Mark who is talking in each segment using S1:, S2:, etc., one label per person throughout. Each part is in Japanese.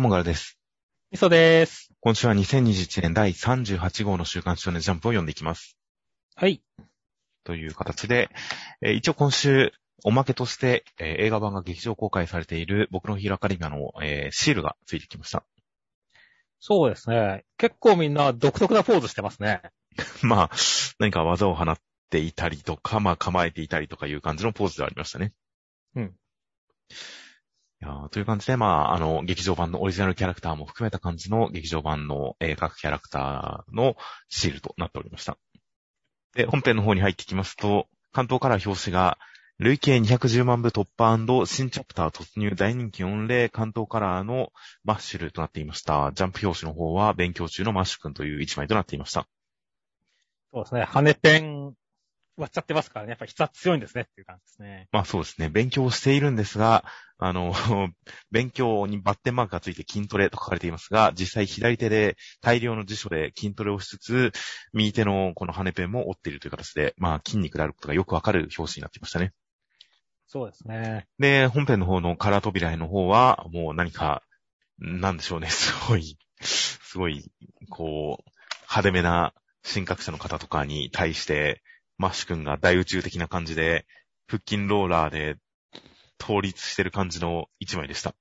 S1: ともがらです。
S2: みそでーす。
S1: 今週は2021年第38号の週刊少年ジャンプを読んでいきます。
S2: はい。
S1: という形で、えー一応今週、おまけとして、えー映画版が劇場公開されている僕のヒーローアカデミアの、えーシールがついてきました。
S2: そうですね。結構みんな独特なポーズしてますね。
S1: まあ、何か技を放っていたりとか、まあ構えていたりとかいう感じのポーズではありましたね。
S2: うん。
S1: やという感じで、まあ、あの、劇場版のオリジナルキャラクターも含めた感じの劇場版の、えー各キャラクターのシールとなっておりました。で、本編の方に入ってきますと、関東から表紙が、累計210万部突破新チャプター突入大人気御礼関東カラーのマッシュルとなっていました。ジャンプ表紙の方は勉強中のマッシュ君という一枚となっていました。
S2: そうですね。羽ペン割っちゃってますからね。やっぱ筆圧強いんですねっていう感じですね。
S1: まあそうですね。勉強をしているんですが、あの、勉強にバッテンマークがついて筋トレと書かれていますが、実際左手で大量の辞書で筋トレをしつつ、右手のこの羽ペンも折っているという形で、まあ筋肉であることがよくわかる表紙になっていましたね。
S2: そうですね。
S1: で、本編の方のカラー扉絵の方は、もう何か、なんでしょうね、すごい、すごい、こう、派手めな新格者の方とかに対して、マッシュ君が大宇宙的な感じで、腹筋ローラーで倒立してる感じの一枚でした。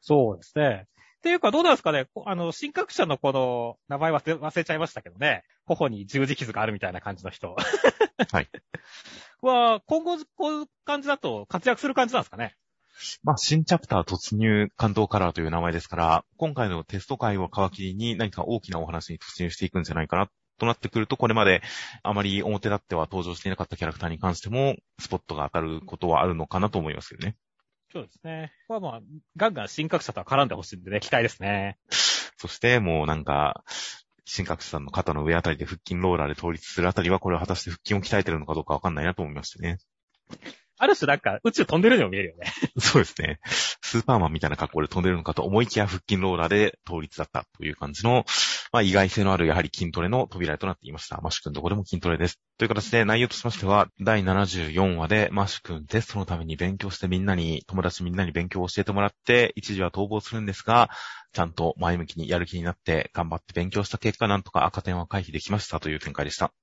S2: そうですね。っていうか、どうなんですかね。こあの、新格者のこの、名前忘れ忘れちゃいましたけどね。頬に十字傷があるみたいな感じの人。
S1: はい。
S2: は、今後、こういう感じだと活躍する感じなんですかね。
S1: まあ、新チャプター突入関東カラーという名前ですから、今回のテスト会を皮切りに何か大きなお話に突入していくんじゃないかな、となってくると、これまであまり表立っては登場していなかったキャラクターに関しても、スポットが当たることはあるのかなと思いますけどね。
S2: そうですね。これはまあ、ガンガン新格者とは絡んでほしいんでね、期待ですね。
S1: そして、もうなんか、新格さんの肩の上あたりで腹筋ローラーで倒立するあたりは、これは果たして腹筋を鍛えてるのかどうかわかんないなと思いましたね。
S2: ある種なんか宇宙飛んでるように見えるよね。
S1: そうですね。スーパーマンみたいな格好で飛んでるのかと思いきや腹筋ローラーで倒立だったという感じの、まあ意外性のあるやはり筋トレの扉となっていました。マッシュ君どこでも筋トレです。という形で内容としましては、第74話でマッシュ君テストのために勉強してみんなに、友達みんなに勉強を教えてもらって、一時は逃亡するんですが、ちゃんと前向きにやる気になって頑張って勉強した結果、なんとか赤点は回避できましたという展開でした。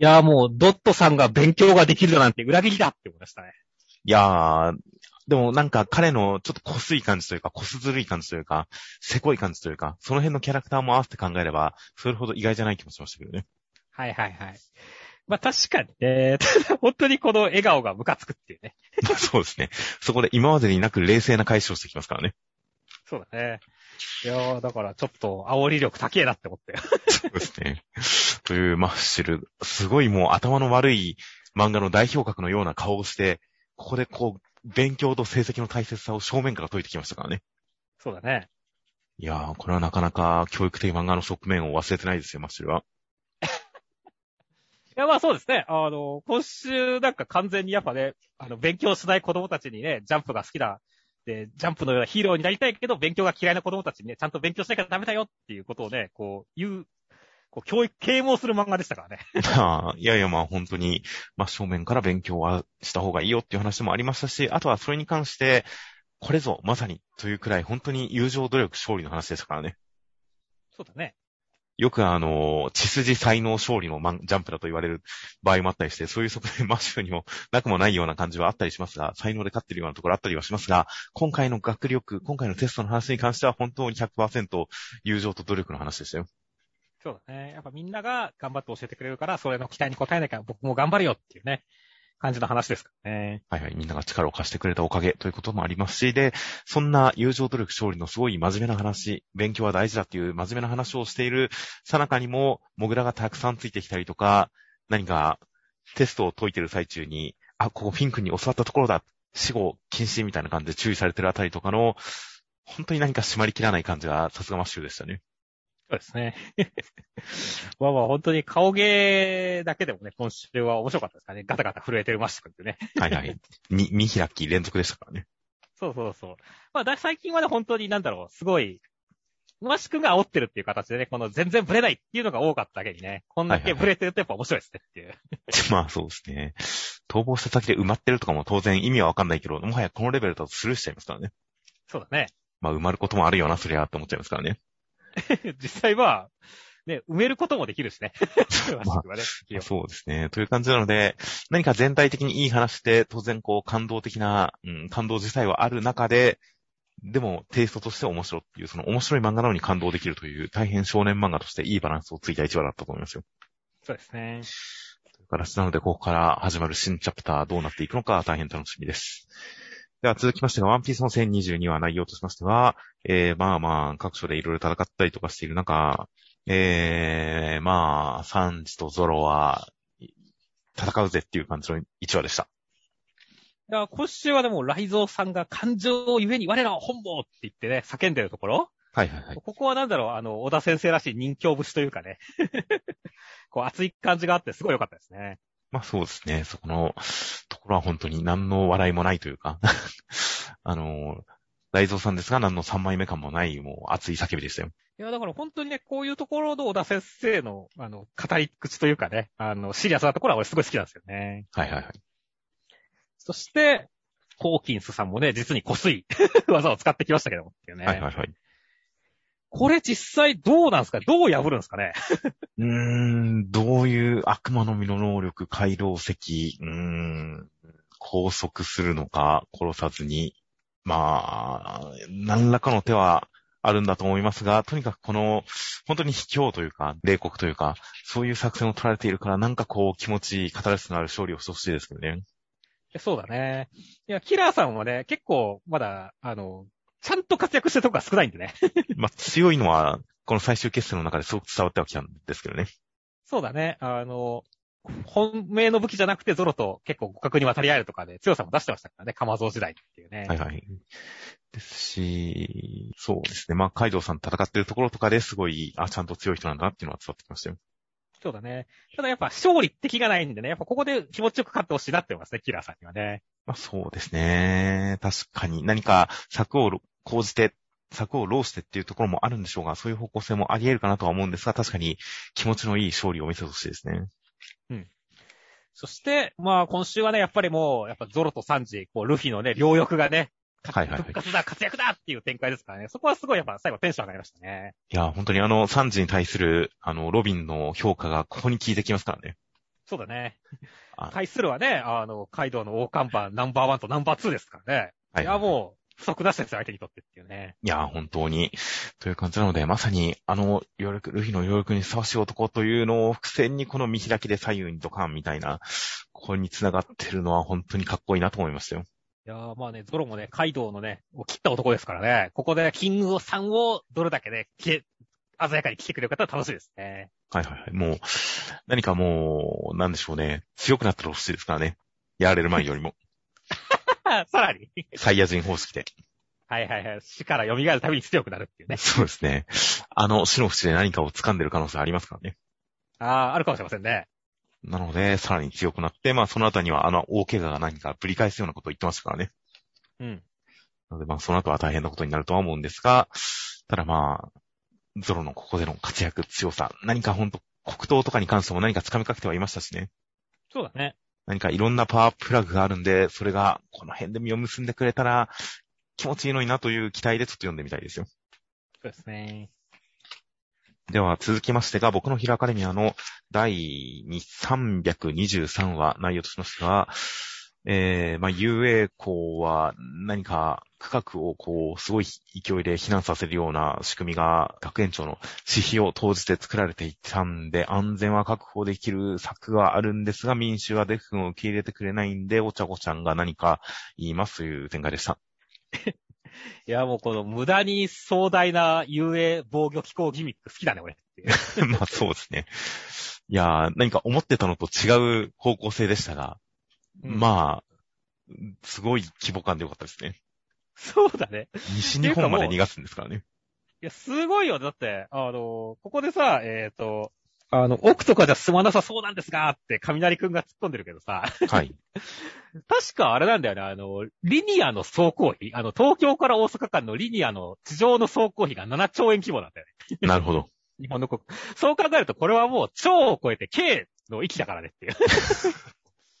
S2: いやーもう、ドットさんが勉強ができるだなんて裏切りだって思いましたね。
S1: いやー、でもなんか彼のちょっとこすい感じというか、こすずるい感じというか、せこい感じというか、その辺のキャラクターも合わせて考えれば、それほど意外じゃない気もしましたけどね。
S2: はいはいはい。まあ確かにね、ただ本当にこの笑顔がムカつくっていうね。
S1: そうですね。そこで今までになく冷静な解消してきますからね。
S2: そうだね。いやーだからちょっと煽り力高えなって思って。
S1: そうですね。というマッシュル、すごいもう頭の悪い漫画の代表格のような顔をして、ここでこう、勉強と成績の大切さを正面から解いてきましたからね。
S2: そうだね。
S1: いやー、これはなかなか教育的漫画の側面を忘れてないですよ、マッシュルは。
S2: いやまあそうですね。あの、今週なんか完全にやっぱね、あの、勉強しない子供たちにね、ジャンプが好きだ。で、ジャンプのようなヒーローになりたいけど、勉強が嫌いな子供たちにね、ちゃんと勉強しなきゃダメだよっていうことをね、こう、言う、こう、教育、啓蒙する漫画でしたからね。
S1: ま あ、いやいやまあ本当に、真正面から勉強はした方がいいよっていう話もありましたし、あとはそれに関して、これぞまさにというくらい本当に友情努力勝利の話でしたからね。
S2: そうだね。
S1: よくあの、血筋才能勝利のジャンプだと言われる場合もあったりして、そういう側面マッシュにもなくもないような感じはあったりしますが、才能で勝ってるようなところあったりはしますが、今回の学力、今回のテストの話に関しては本当に100%友情と努力の話でしたよ。
S2: そうだね。やっぱみんなが頑張って教えてくれるから、それの期待に応えなきゃ僕も頑張るよっていうね、感じの話ですからね。
S1: はいはい、みんなが力を貸してくれたおかげということもありますし、で、そんな友情努力勝利のすごい真面目な話、勉強は大事だっていう真面目な話をしているさなかにも、モグラがたくさんついてきたりとか、何かテストを解いてる最中に、あ、ここフィンクに教わったところだ、死後禁止みたいな感じで注意されてるあたりとかの、本当に何か締まりきらない感じがさすがマッシュでしたね。
S2: そうですね。まあまあ本当に顔芸だけでもね、今週は面白かったですからね。ガタガタ震えてるましたくんってね。
S1: はいはい。に、見開き連続でしたからね。
S2: そうそうそう。まあだ最近はね、本当になんだろう、すごい、マシ君が煽ってるっていう形でね、この全然ブレないっていうのが多かっただけにね、こんだけブレてるとやっぱ面白いですねっていう。
S1: まあそうですね。逃亡した先で埋まってるとかも当然意味はわかんないけど、もはやこのレベルだとスルーしちゃいますからね。
S2: そうだね。
S1: まあ埋まることもあるよな、そりゃ、って思っちゃいますからね。
S2: 実際は、ね、埋めることもできるしね。
S1: まあそうですね。という感じなので、何か全体的にいい話で、当然こう感動的な、うん、感動自体はある中で、でもテイストとして面白いっていう、その面白い漫画なのに感動できるという、大変少年漫画としていいバランスをついた一話だったと思いますよ。
S2: そうですね。
S1: という形なので、ここから始まる新チャプターどうなっていくのか大変楽しみです。では続きましてが、ワンピースの1022話内容としましては、えー、まあまあ、各所でいろいろ戦ったりとかしている中、えー、まあ、サンジとゾロは、戦うぜっていう感じの1話でした。
S2: いや、今週はでも、ライゾーさんが感情ゆえに我らは本望って言ってね、叫んでるところ
S1: はいはいはい。
S2: ここはなんだろう、あの、小田先生らしい人形節というかね。こう、熱い感じがあってすごい良かったですね。
S1: まあそうですね。そこのところは本当に何の笑いもないというか、あの、大蔵さんですが何の3枚目感もない、もう熱い叫びでしたよ。
S2: いや、だから本当にね、こういうところの小田先生の、あの、語り口というかね、あの、シリアスなところは俺すごい好きなんですよね。
S1: はいはいはい。
S2: そして、ホーキンスさんもね、実に濃すい 技を使ってきましたけどもっていうね。
S1: はいはいはい。
S2: これ実際どうなんですか？どう破るんですかね？
S1: うーん、どういう悪魔の実の能力、回廊石、うーん、拘束するのか、殺さずに、まあ、何らかの手はあるんだと思いますが、とにかくこの、本当に卑怯というか、冷酷というか、そういう作戦を取られているから、なんかこう、気持ち、語らせのある勝利をしてほしいですけどね。
S2: そうだね。いや、キラーさんはね、結構、まだ、あの、ちゃんと活躍してるとこが少ないんでね。
S1: まあ、強いのは、この最終決戦の中ですごく伝わってはきたんですけどね。
S2: そうだね。あの、本命の武器じゃなくてゾロと結構互角に渡り合えるとかで強さも出してましたからね。カマゾウ時代っていうね。
S1: はいはい。ですし、そうですね。まあ、カイドウさん戦ってるところとかですごい、あ、ちゃんと強い人なんだなっていうのは伝わってきましたよ。
S2: そうだね。ただやっぱ勝利って気がないんでね。やっぱここで気持ちよく勝ってほしいなって思いますね。キラーさんにはね。
S1: まあ、そうですね。確かに何か策を講じて、策を浪してっていうところもあるんでしょうが、そういう方向性もあり得るかなとは思うんですが、確かに気持ちのいい勝利を見せてほしいですね。
S2: そして、まあ今週はね、やっぱりもう、やっぱゾロとサンジ、こう、ルフィのね、両翼がね、
S1: はいはいはい
S2: 復活だ、活躍だっていう展開ですからね。そこはすごいやっぱ最後テンション上がりましたね。
S1: いや、本当にあの、サンジに対する、あの、ロビンの評価がここに効いてきますからね。
S2: そうだね。
S1: あ
S2: 対するはね、あの、カイドウの大看板ナンバーワンとナンバーツーですからね。
S1: はい
S2: いや、もう、不足なしですよ、相手にとってっていうね。
S1: いや、本当に。という感じなので、まさに、あの、ルフィの余力にふさわしい男というのを伏線にこの見開きで左右にドカンみたいな、ここに繋がってるのは本当にかっこいいなと思いましたよ。
S2: いやーまあね、ゾロもね、カイドウのね、を切った男ですからね、ここでキングさんをどれだけね、鮮やかに来てくれる方は楽しいですね。
S1: はいはいはい。もう、何かもう、なんでしょうね。強くなったら欲しいですからね。やられる前よりも。
S2: さらに。
S1: サイヤ人方式で。
S2: はいはいはい。死から蘇るたびに強くなるっていうね。
S1: そうですね。あの、死の淵で何かを掴んでる可能性ありますからね。
S2: ああ、あるかもしれませんね。
S1: なので、さらに強くなって、まあ、その後には、あの、大怪我が何かぶり返すようなことを言ってましたからね。
S2: うん。
S1: なので、まあ、その後は大変なことになるとは思うんですが、ただまあ、ゾロのここでの活躍、強さ、何かほんと、黒糖とかに関しても何か掴みかけてはいましたしね。
S2: そうだね。
S1: 何かいろんなパワープラグがあるんで、それがこの辺で実を結んでくれたら気持ちいいのになという期待でちょっと読んでみたいですよ。
S2: そうですね。
S1: では続きましてが、僕のヒラアカデミアの第323話内容としましては、えー、まあ、UA 校は何か区画をこう、すごい勢いで避難させるような仕組みが学園長の指標を投じて作られていたんで、安全は確保できる策はあるんですが、民衆はデフ君を受け入れてくれないんで、お茶子ちゃんが何か言いますという展開でした。
S2: いや、もうこの無駄に壮大な遊泳防御機構ギミック好きだね、俺。
S1: まあそうですね。いやー、何か思ってたのと違う方向性でしたが、
S2: うん
S1: まあ、すごい規模感でよかったですね。
S2: そうだね。
S1: 西日本まで逃がすんですからね。
S2: いや、すごいよ。だって、あの、ここでさ、えっ、と、あの、奥とかじゃ済まなさそうなんですがって、雷くんが突っ込んでるけどさ、
S1: はい。
S2: 確かあれなんだよね、あの、リニアの走行費、あの、東京から大阪間のリニアの地上の走行費が7兆円規模なんだよね。
S1: なるほど。
S2: 日本の国。そう考えると、これはもう超を超えて K の域だからねっていう。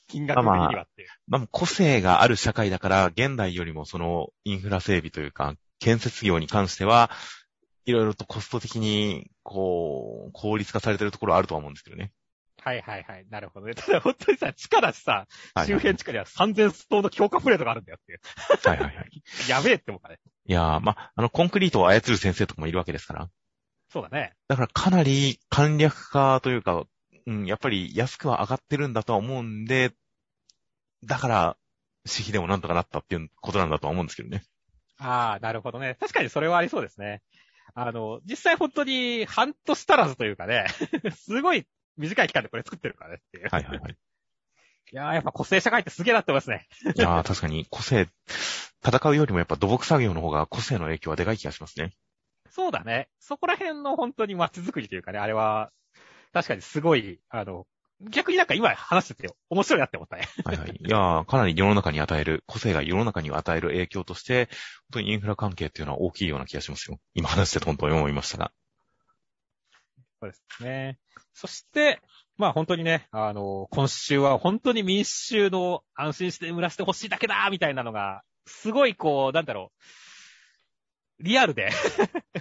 S2: 金額的にはっていう。
S1: まあ、個性がある社会だから、現代よりもそのインフラ整備というか、建設業に関しては、いろいろとコスト的に、こう、効率化されてるところあるとは思うんですけどね。
S2: はいはいはい。なるほどね。ただ本当にさ、地下だしさ、
S1: はい
S2: 周辺地下には3000層の強化プレートがあるんだよっていう。
S1: はいはいはい。
S2: やべえって思ったね。
S1: いやー、まあ、あの、コンクリートを操る先生とかもいるわけですから。
S2: そうだね。
S1: だからかなり簡略化というか、うん、やっぱり安くは上がってるんだとは思うんで、だから、私費でもなんとかなったっていうことなんだとは思うんですけどね。
S2: ああ、なるほどね。確かにそれはありそうですね。あの、実際本当に半年足らずというかね、すごい短い期間でこれ作ってるからねっていう。
S1: はいはいはい。
S2: いやーやっぱ個性社会ってすげえなってますね。
S1: いやー、確かに個性、戦うよりもやっぱ土木作業の方が個性の影響はでかい気がしますね。
S2: そうだね。そこら辺の本当に街づくりというかね、あれは、確かにすごい、あの、逆になんか今話してて面白いなって思ったね。
S1: はいはい。いやー、かなり世の中に与える、個性が世の中に与える影響として、本当にインフラ関係っていうのは大きいような気がしますよ。今話してて本当に思いましたが。
S2: そうですね。そして、まあ本当にね、あの、今週は本当に民衆の安心して暮らしてほしいだけだみたいなのが、すごいこう、なんだろう、リアルで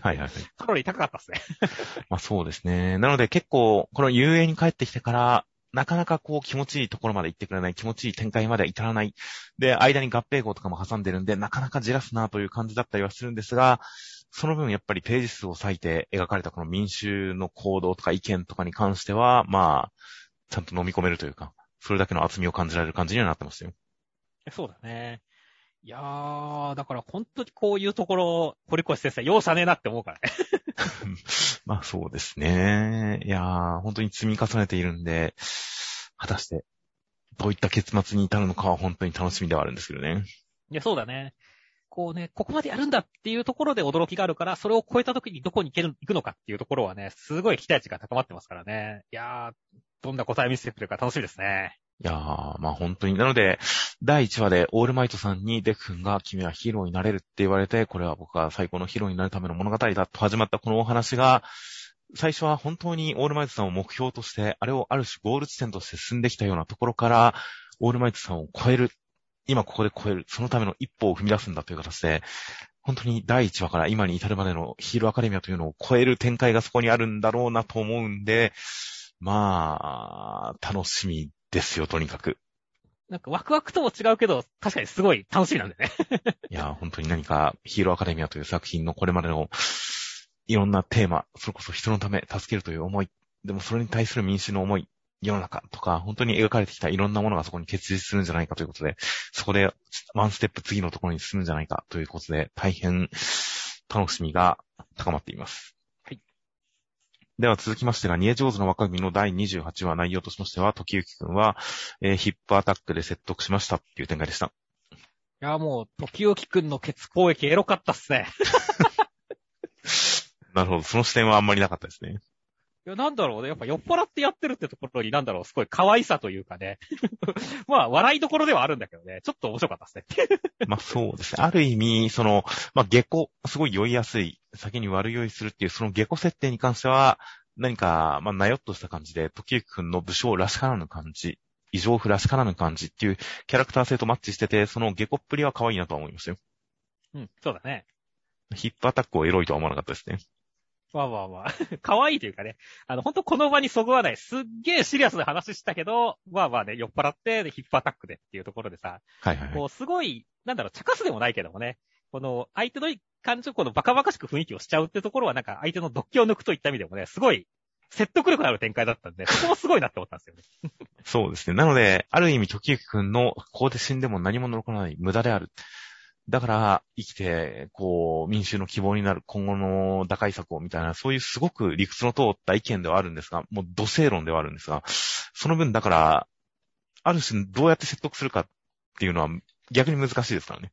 S1: はいはいはい。
S2: カロリー高かったですね。
S1: まあそうですね。なので結構、この遊泳に帰ってきてから、なかなかこう気持ちいいところまで行ってくれない、気持ちいい展開まで至らない。で、間に合併号とかも挟んでるんで、なかなかじらすなという感じだったりはするんですが、その分やっぱりページ数を割いて描かれたこの民衆の行動とか意見とかに関しては、まあ、ちゃんと飲み込めるというか、それだけの厚みを感じられる感じにはなってますよ。
S2: そうだね。いやー、だから本当にこういうところ、堀越先生、容赦ねえなって思うからね。
S1: まあそうですね。いやー、本当に積み重ねているんで、果たして、どういった結末に至るのかは本当に楽しみではあるんですけどね。
S2: いや、そうだね。こうね、ここまでやるんだっていうところで驚きがあるから、それを超えた時にどこに行ける、行くのかっていうところはね、すごい期待値が高まってますからね。いやー、どんな答え見せてくれるか楽しみですね。
S1: いやー、まあ本当に。なので、第1話でオールマイトさんにデク君が君はヒーローになれるって言われて、これは僕は最高のヒーローになるための物語だと始まったこのお話が、最初は本当にオールマイトさんを目標として、あれをある種ゴール地点として進んできたようなところから、オールマイトさんを超える、今ここで超える、そのための一歩を踏み出すんだという形で、本当に第1話から今に至るまでのヒーローアカデミアというのを超える展開がそこにあるんだろうなと思うんで、まあ、楽しみ。ですよ、とにかく。
S2: なんかワクワクとも違うけど、確かにすごい楽しみなんだよね。
S1: いや、本当に何かヒーローアカデミアという作品のこれまでの いろんなテーマ、それこそ人のため助けるという思い、でもそれに対する民衆の思い、世の中とか、本当に描かれてきたいろんなものがそこに結実するんじゃないかということで、そこでワンステップ次のところに進むんじゃないかということで、大変楽しみが高まっています。
S2: はい。
S1: では続きましてが、ニエ上手の若君の第28話内容としましては、時行くんは、えーヒップアタックで説得しましたっていう展開でした。
S2: いや、もう、時置くんのケツ攻撃エロかったっすね。
S1: なるほど。その視点はあんまりなかったですね。
S2: いや、なんだろうね。やっぱ酔っ払ってやってるってところに、なんだろう、すごい可愛さというかね。まあ、笑いどころではあるんだけどね。ちょっと面白かったですね。
S1: まあそうですね。ある意味、その、まあ下戸、すごい酔いやすい、先に悪酔いするっていう、その下戸設定に関しては、何か、まあなよっとした感じで、時行くんの武将らしからぬ感じ、異常不らしからぬ感じっていうキャラクター性とマッチしてて、その下戸っぷりは可愛いなとは思いましたよ。
S2: うん、そうだね。
S1: ヒップアタックをエロいとは思わなかったですね。
S2: まあまあまあ。可愛いというかね。あの、本当この場にそぐわない。すっげえシリアスな話したけど、まあまあね、酔っ払って、でヒップアタックでっていうところでさ、
S1: はいはいはい。
S2: こう、すごい、なんだろう、茶化すでもないけどもね、この、相手の感情、このバカバカしく雰囲気をしちゃうってところは、なんか、相手の毒気を抜くといった意味でもね、すごい、説得力のある展開だったんで、そこもすごいなって思ったんですよね。
S1: そうですね。なので、ある意味、時行くんの、ここで死んでも何も残らない無駄である。だから、生きて、こう、民衆の希望になる今後の打開策をみたいな、そういうすごく理屈の通った意見ではあるんですが、もう土星論ではあるんですが、その分、だから、ある種どうやって説得するかっていうのは逆に難しいですからね。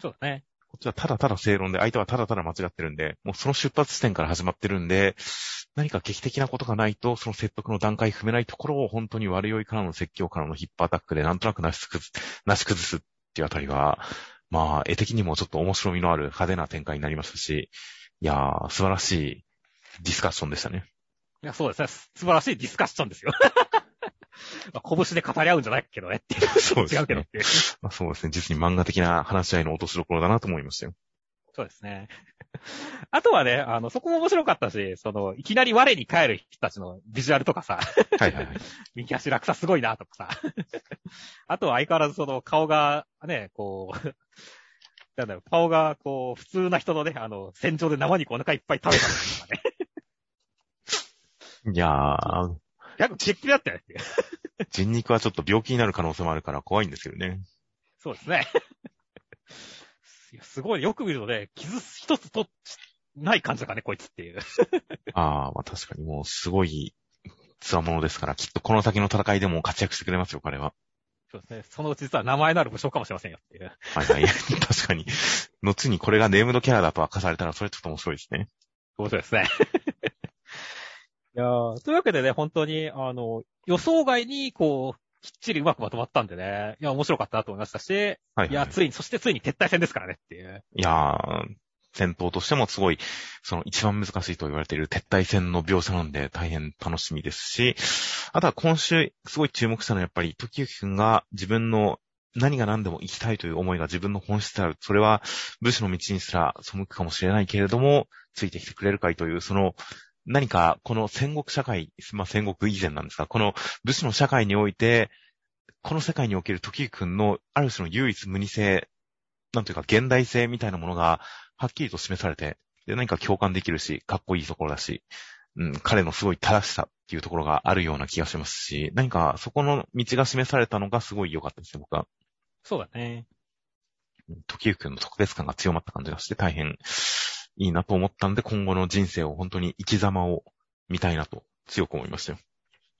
S2: そうだね。
S1: こっちはただただ正論で、相手はただただ間違ってるんで、もうその出発地点から始まってるんで、何か劇的なことがないと、その説得の段階踏めないところを本当に悪酔いからの説教からのヒップアタックでなんとなくなし崩す、なし崩すっていうあたりは、まあ、絵的にもちょっと面白みのある派手な展開になりましたし、いやー、素晴らしいディスカッションでしたね。
S2: いや、そうですね。素晴らしいディスカッションですよ。まあ拳で語り合うんじゃないけどねっていう。
S1: そうですね
S2: 違うけどっていう。
S1: まあ、そうですね。実に漫画的な話し合いの落としどころだなと思いましたよ。
S2: そうですね。あとはね、あの、そこも面白かったし、その、いきなり我に帰る人たちのビジュアルとかさ、
S1: はいはいはい。
S2: 右足落差すごいなとかさ。あとは相変わらずその顔が、ね、こう、なんだろう、顔が、こう、普通な人のね、あの、戦場で生肉お腹いっぱい食べたりとかね。
S1: いやー、
S2: 結構キレッキレだったよね。
S1: 人肉はちょっと病気になる可能性もあるから怖いんですけどね。
S2: そうですね。いやすごい、よく見るとね、傷一つと、ない感じだからね、こいつっていう。
S1: ああ、まあ確かにもうすごい、つわものですから、きっとこの先の戦いでも活躍してくれますよ、彼は。
S2: そうですね。そのうち実は名前のある武将かもしれませんよっていう。
S1: はいはい。確かに。後にこれがネームドキャラだと明かされたら、それちょっと面白いですね。
S2: 面白いですね。いやーというわけでね、本当に、あの、予想外に、こう、きっちりうまくまとまったんでね、いや、面白かったなと思いましたし、
S1: はい、はい。
S2: いや、ついに、そしてついに撤退戦ですからねっていう。
S1: いやー、戦闘としてもすごい、その一番難しいと言われている撤退戦の描写なんで大変楽しみですし、あとは今週すごい注目したのはやっぱり時行くんが自分の何が何でも生きたいという思いが自分の本質である。それは武士の道にすら背くかもしれないけれども、ついてきてくれるかいという、その何かこの戦国社会、まあ戦国以前なんですが、この武士の社会において、この世界における時行くんのある種の唯一無二性、なんというか現代性みたいなものがはっきりと示されて、で、何か共感できるし、かっこいいところだし、うん、彼のすごい正しさっていうところがあるような気がしますし、何かそこの道が示されたのがすごい良かったですね、僕は。
S2: そうだね。
S1: 時行くんの特別感が強まった感じがして大変いいなと思ったんで、今後の人生を本当に生き様を見たいなと強く思いましたよ。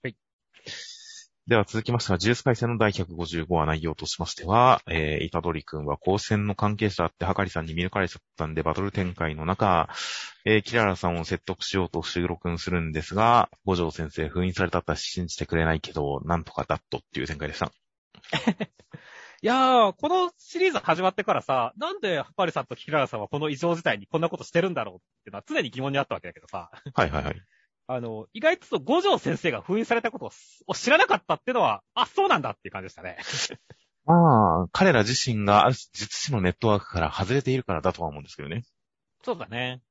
S2: はい。
S1: では続きましては、ジュース回戦の第155話内容としましては、えー、イタドリ君は高専の関係者ってはかりさんに見抜かれちゃったんで、バトル展開の中、えー、キララさんを説得しようと伏黒君するんですが、五条先生封印されたったら信じてくれないけど、なんとかだっとっていう展開でした。
S2: いやー、このシリーズ始まってからさ、なんでハパリさんとキララさんはこの異常事態にこんなことしてるんだろうっていうのは常に疑問にあったわけだけどさ、
S1: はいはいはい。
S2: あの、意外と五条先生が封印されたことを知らなかったっていうのは、あ、そうなんだっていう感じでしたね。
S1: まあ、彼ら自身があるのネットワークから外れているからだとは思うんですけどね。
S2: そうだね。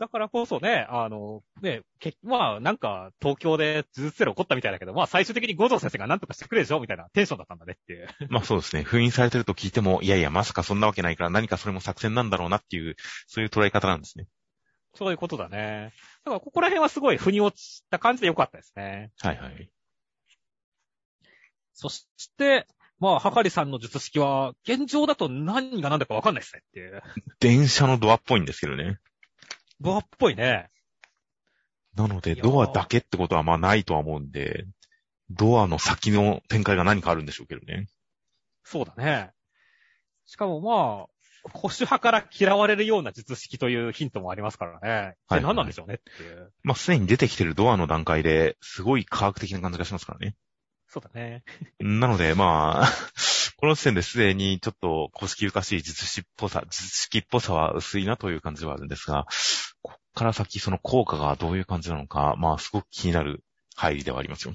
S2: だからこそね、あの、ね、けまあ、なんか、東京で呪術ゼロ起こったみたいだけど、まあ、最終的に五条先生が何とかしてくれるでしょみたいなテンションだったんだねっていう。
S1: まあそうですね。封印されてると聞いても、いやいや、まさかそんなわけないから何かそれも作戦なんだろうなっていう、そういう捉え方なんですね。
S2: そういうことだね。だから、ここら辺はすごい腑に落ちた感じで良かったですね。
S1: はいはい。
S2: そして、まあ、はかりさんの術式は、現状だと何が何だかわかんないですねっていう。
S1: 電車のドアっぽいんですけどね。
S2: ドアっぽいね。
S1: なので、ドアだけってことはまあないとは思うんで、ドアの先の展開が何かあるんでしょうけどね。
S2: そうだね。しかもまあ、保守派から嫌われるような術式というヒントもありますからね。
S1: はい
S2: で何なんでしょうねっていう。
S1: まあすでに出てきてるドアの段階ですごい科学的な感じがしますからね。
S2: そうだね。
S1: なので、まあ、この時点ですでにちょっと古式ゆかしい術式っぽさ、術式っぽさは薄いなという感じはあるんですが、こっから先その効果がどういう感じなのか、まあすごく気になる入りではありますよ。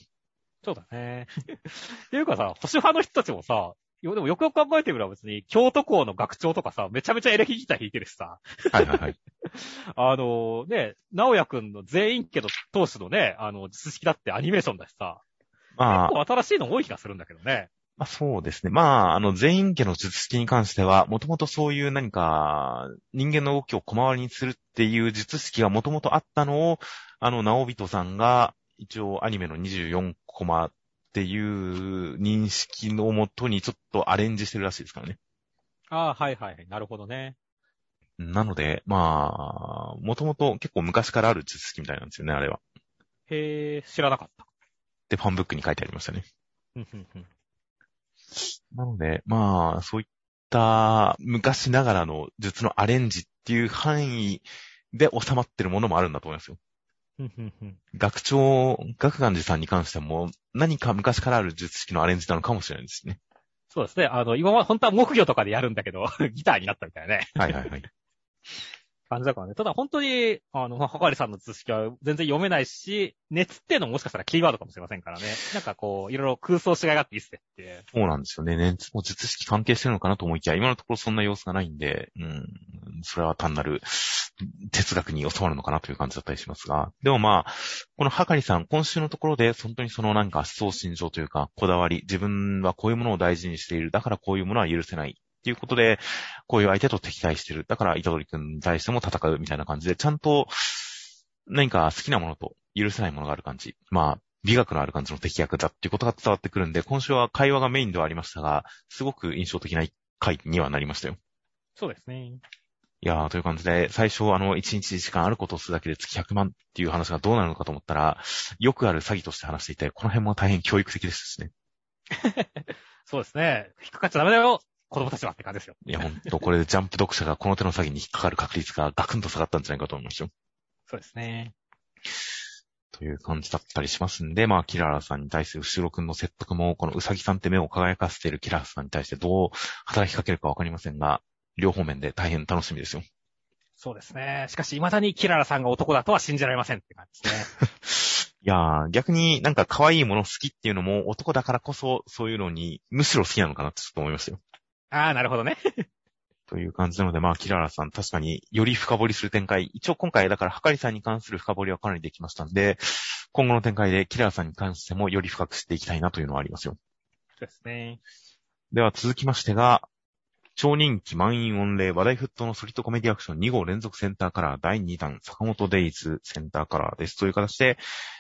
S2: そうだね。っていうかさ、保守派の人たちもさ、よでもよくよく考えてみれば別に、京都校の学長とかさ、めちゃめちゃエレキギター弾いてるしさ、
S1: はいはいはい。
S2: あのね、直也くんの全員家の当主のね、あの、術式だってアニメーションだしさ、
S1: まあ
S2: 結、構新しいの多い気がするんだけどね。
S1: まあそうですね。まあ、あの、全員家の術式に関しては、もともとそういう何か、人間の動きを小回りにするっていう術式がもともとあったのを、あの、直人さんが、一応アニメの24コマっていう認識のもとにちょっとアレンジしてるらしいですからね。
S2: ああ、はいはい。なるほどね。
S1: なので、まあ、もともと結構昔からある術式みたいなんですよね、あれは。
S2: へえ、知らなかった。
S1: で、ファンブックに書いてありましたね。なので、まあ、そういった昔ながらの術のアレンジっていう範囲で収まってるものもあるんだと思いますよ。学長、学願寺さんに関しても何か昔からある術式のアレンジなのかもしれないですね。
S2: そうですね。あの、今は本当は木魚とかでやるんだけど、ギターになったみたいなね。
S1: はいはいはい。
S2: 感じだからね。ただ本当に、あの、はかりさんの図式は全然読めないし、熱っていうのももしかしたらキーワードかもしれませんからね。なんかこう、いろいろ空想しがいがあっていいっすねって。
S1: そうなんですよね。ね、もう術式関係してるのかなと思いきや、今のところそんな様子がないんで、うん、それは単なる哲学に収まるのかなという感じだったりしますが、でもまあ、このはかりさん、今週のところで、本当にそのなんか思想心情というか、こだわり、自分はこういうものを大事にしている、だからこういうものは許せない。っていうことで、こういう相手と敵対してる。だから、板取くんに対しても戦うみたいな感じで、ちゃんと、何か好きなものと許せないものがある感じ。まあ、美学のある感じの敵役だっていうことが伝わってくるんで、今週は会話がメインではありましたが、すごく印象的な回にはなりましたよ。
S2: そうですね。
S1: いやー、という感じで、最初、あの、1日時間あることをするだけで月100万っていう話がどうなるのかと思ったら、よくある詐欺として話していて、この辺も大変教育的ですしね。
S2: そうですね。引っかかっちゃダメだよ子供たちはって感じですよ。
S1: いや、ほんと、これでジャンプ読者がこの手の詐欺に引っかかる確率がガクンと下がったんじゃないかと思いますよ。
S2: そうですね。
S1: という感じだったりしますんで、まあ、キララさんに対する後ろくんの説得も、このうさぎさんって目を輝かせているキララさんに対してどう働きかけるかわかりませんが、両方面で大変楽しみですよ。
S2: そうですね。しかし、未だにキララさんが男だとは信じられませんって感じです
S1: ね。いやー、逆になんか可愛いもの好きっていうのも男だからこそそういうのにむしろ好きなのかなってちょっと思いましたよ。
S2: ああ、なるほどね。
S1: という感じなので、まあ、キララさん、確かにより深掘りする展開。一応今回、だから、はかりさんに関する深掘りはかなりできましたんで、今後の展開でキララさんに関してもより深く知っていきたいなというのはありますよ。
S2: そうですね。
S1: では続きましてが、超人気満員御礼話題沸騰のソリッドコメディアクション2号連続センターカラー第2弾坂本デイズセンターカラーです。という形で、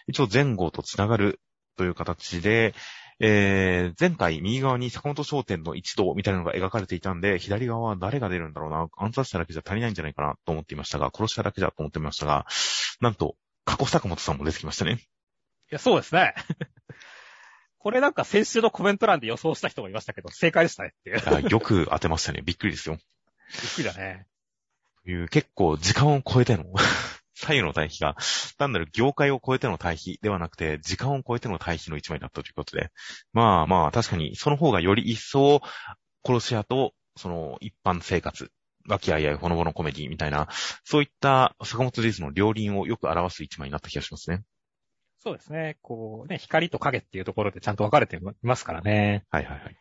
S1: 一応前後とつながるという形で、えー、前回右側に坂本商店の一同みたいなのが描かれていたんで、左側は誰が出るんだろうな、暗殺者だけじゃ足りないんじゃないかなと思っていましたが、殺しただけだと思っていましたが、なんと、過去坂本さんも出てきましたね。い
S2: や、そうですね。これなんか先週のコメント欄で予想した人もいましたけど、正解でしたねっていう。
S1: いよく当てましたね。びっくりですよ。
S2: びっくりだね。
S1: という、結構時間を超えての左右の対比が、単なる業界を超えての対比ではなくて、時間を超えての対比の一枚だったということで。まあまあ、確かに、その方がより一層、殺し屋と、その、一般生活、和気あいあいほのぼのコメディみたいな、そういった坂本デイズの両輪をよく表す一枚になった気がしますね。
S2: そうですね。こうね、光と影っていうところでちゃんと分かれていますからね。
S1: はいはいはい。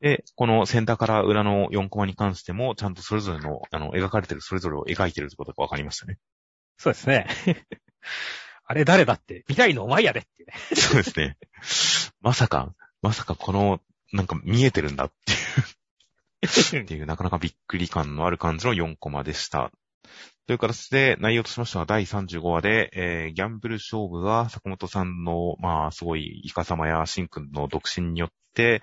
S1: で、このセンターから裏の4コマに関しても、ちゃんとそれぞれの、あの、描かれてるそれぞれを描いてるってことが分かりましたね。
S2: そうですね。あれ誰だって、見たいのお前やでってね。
S1: そうですね。まさか、まさかこの、なんか見えてるんだっていう っていう、なかなかびっくり感のある感じの4コマでした。という形で、内容としましては第35話で、えー、ギャンブル勝負が坂本さんの、まあ、すごいイカ様やシンくんの独身によって、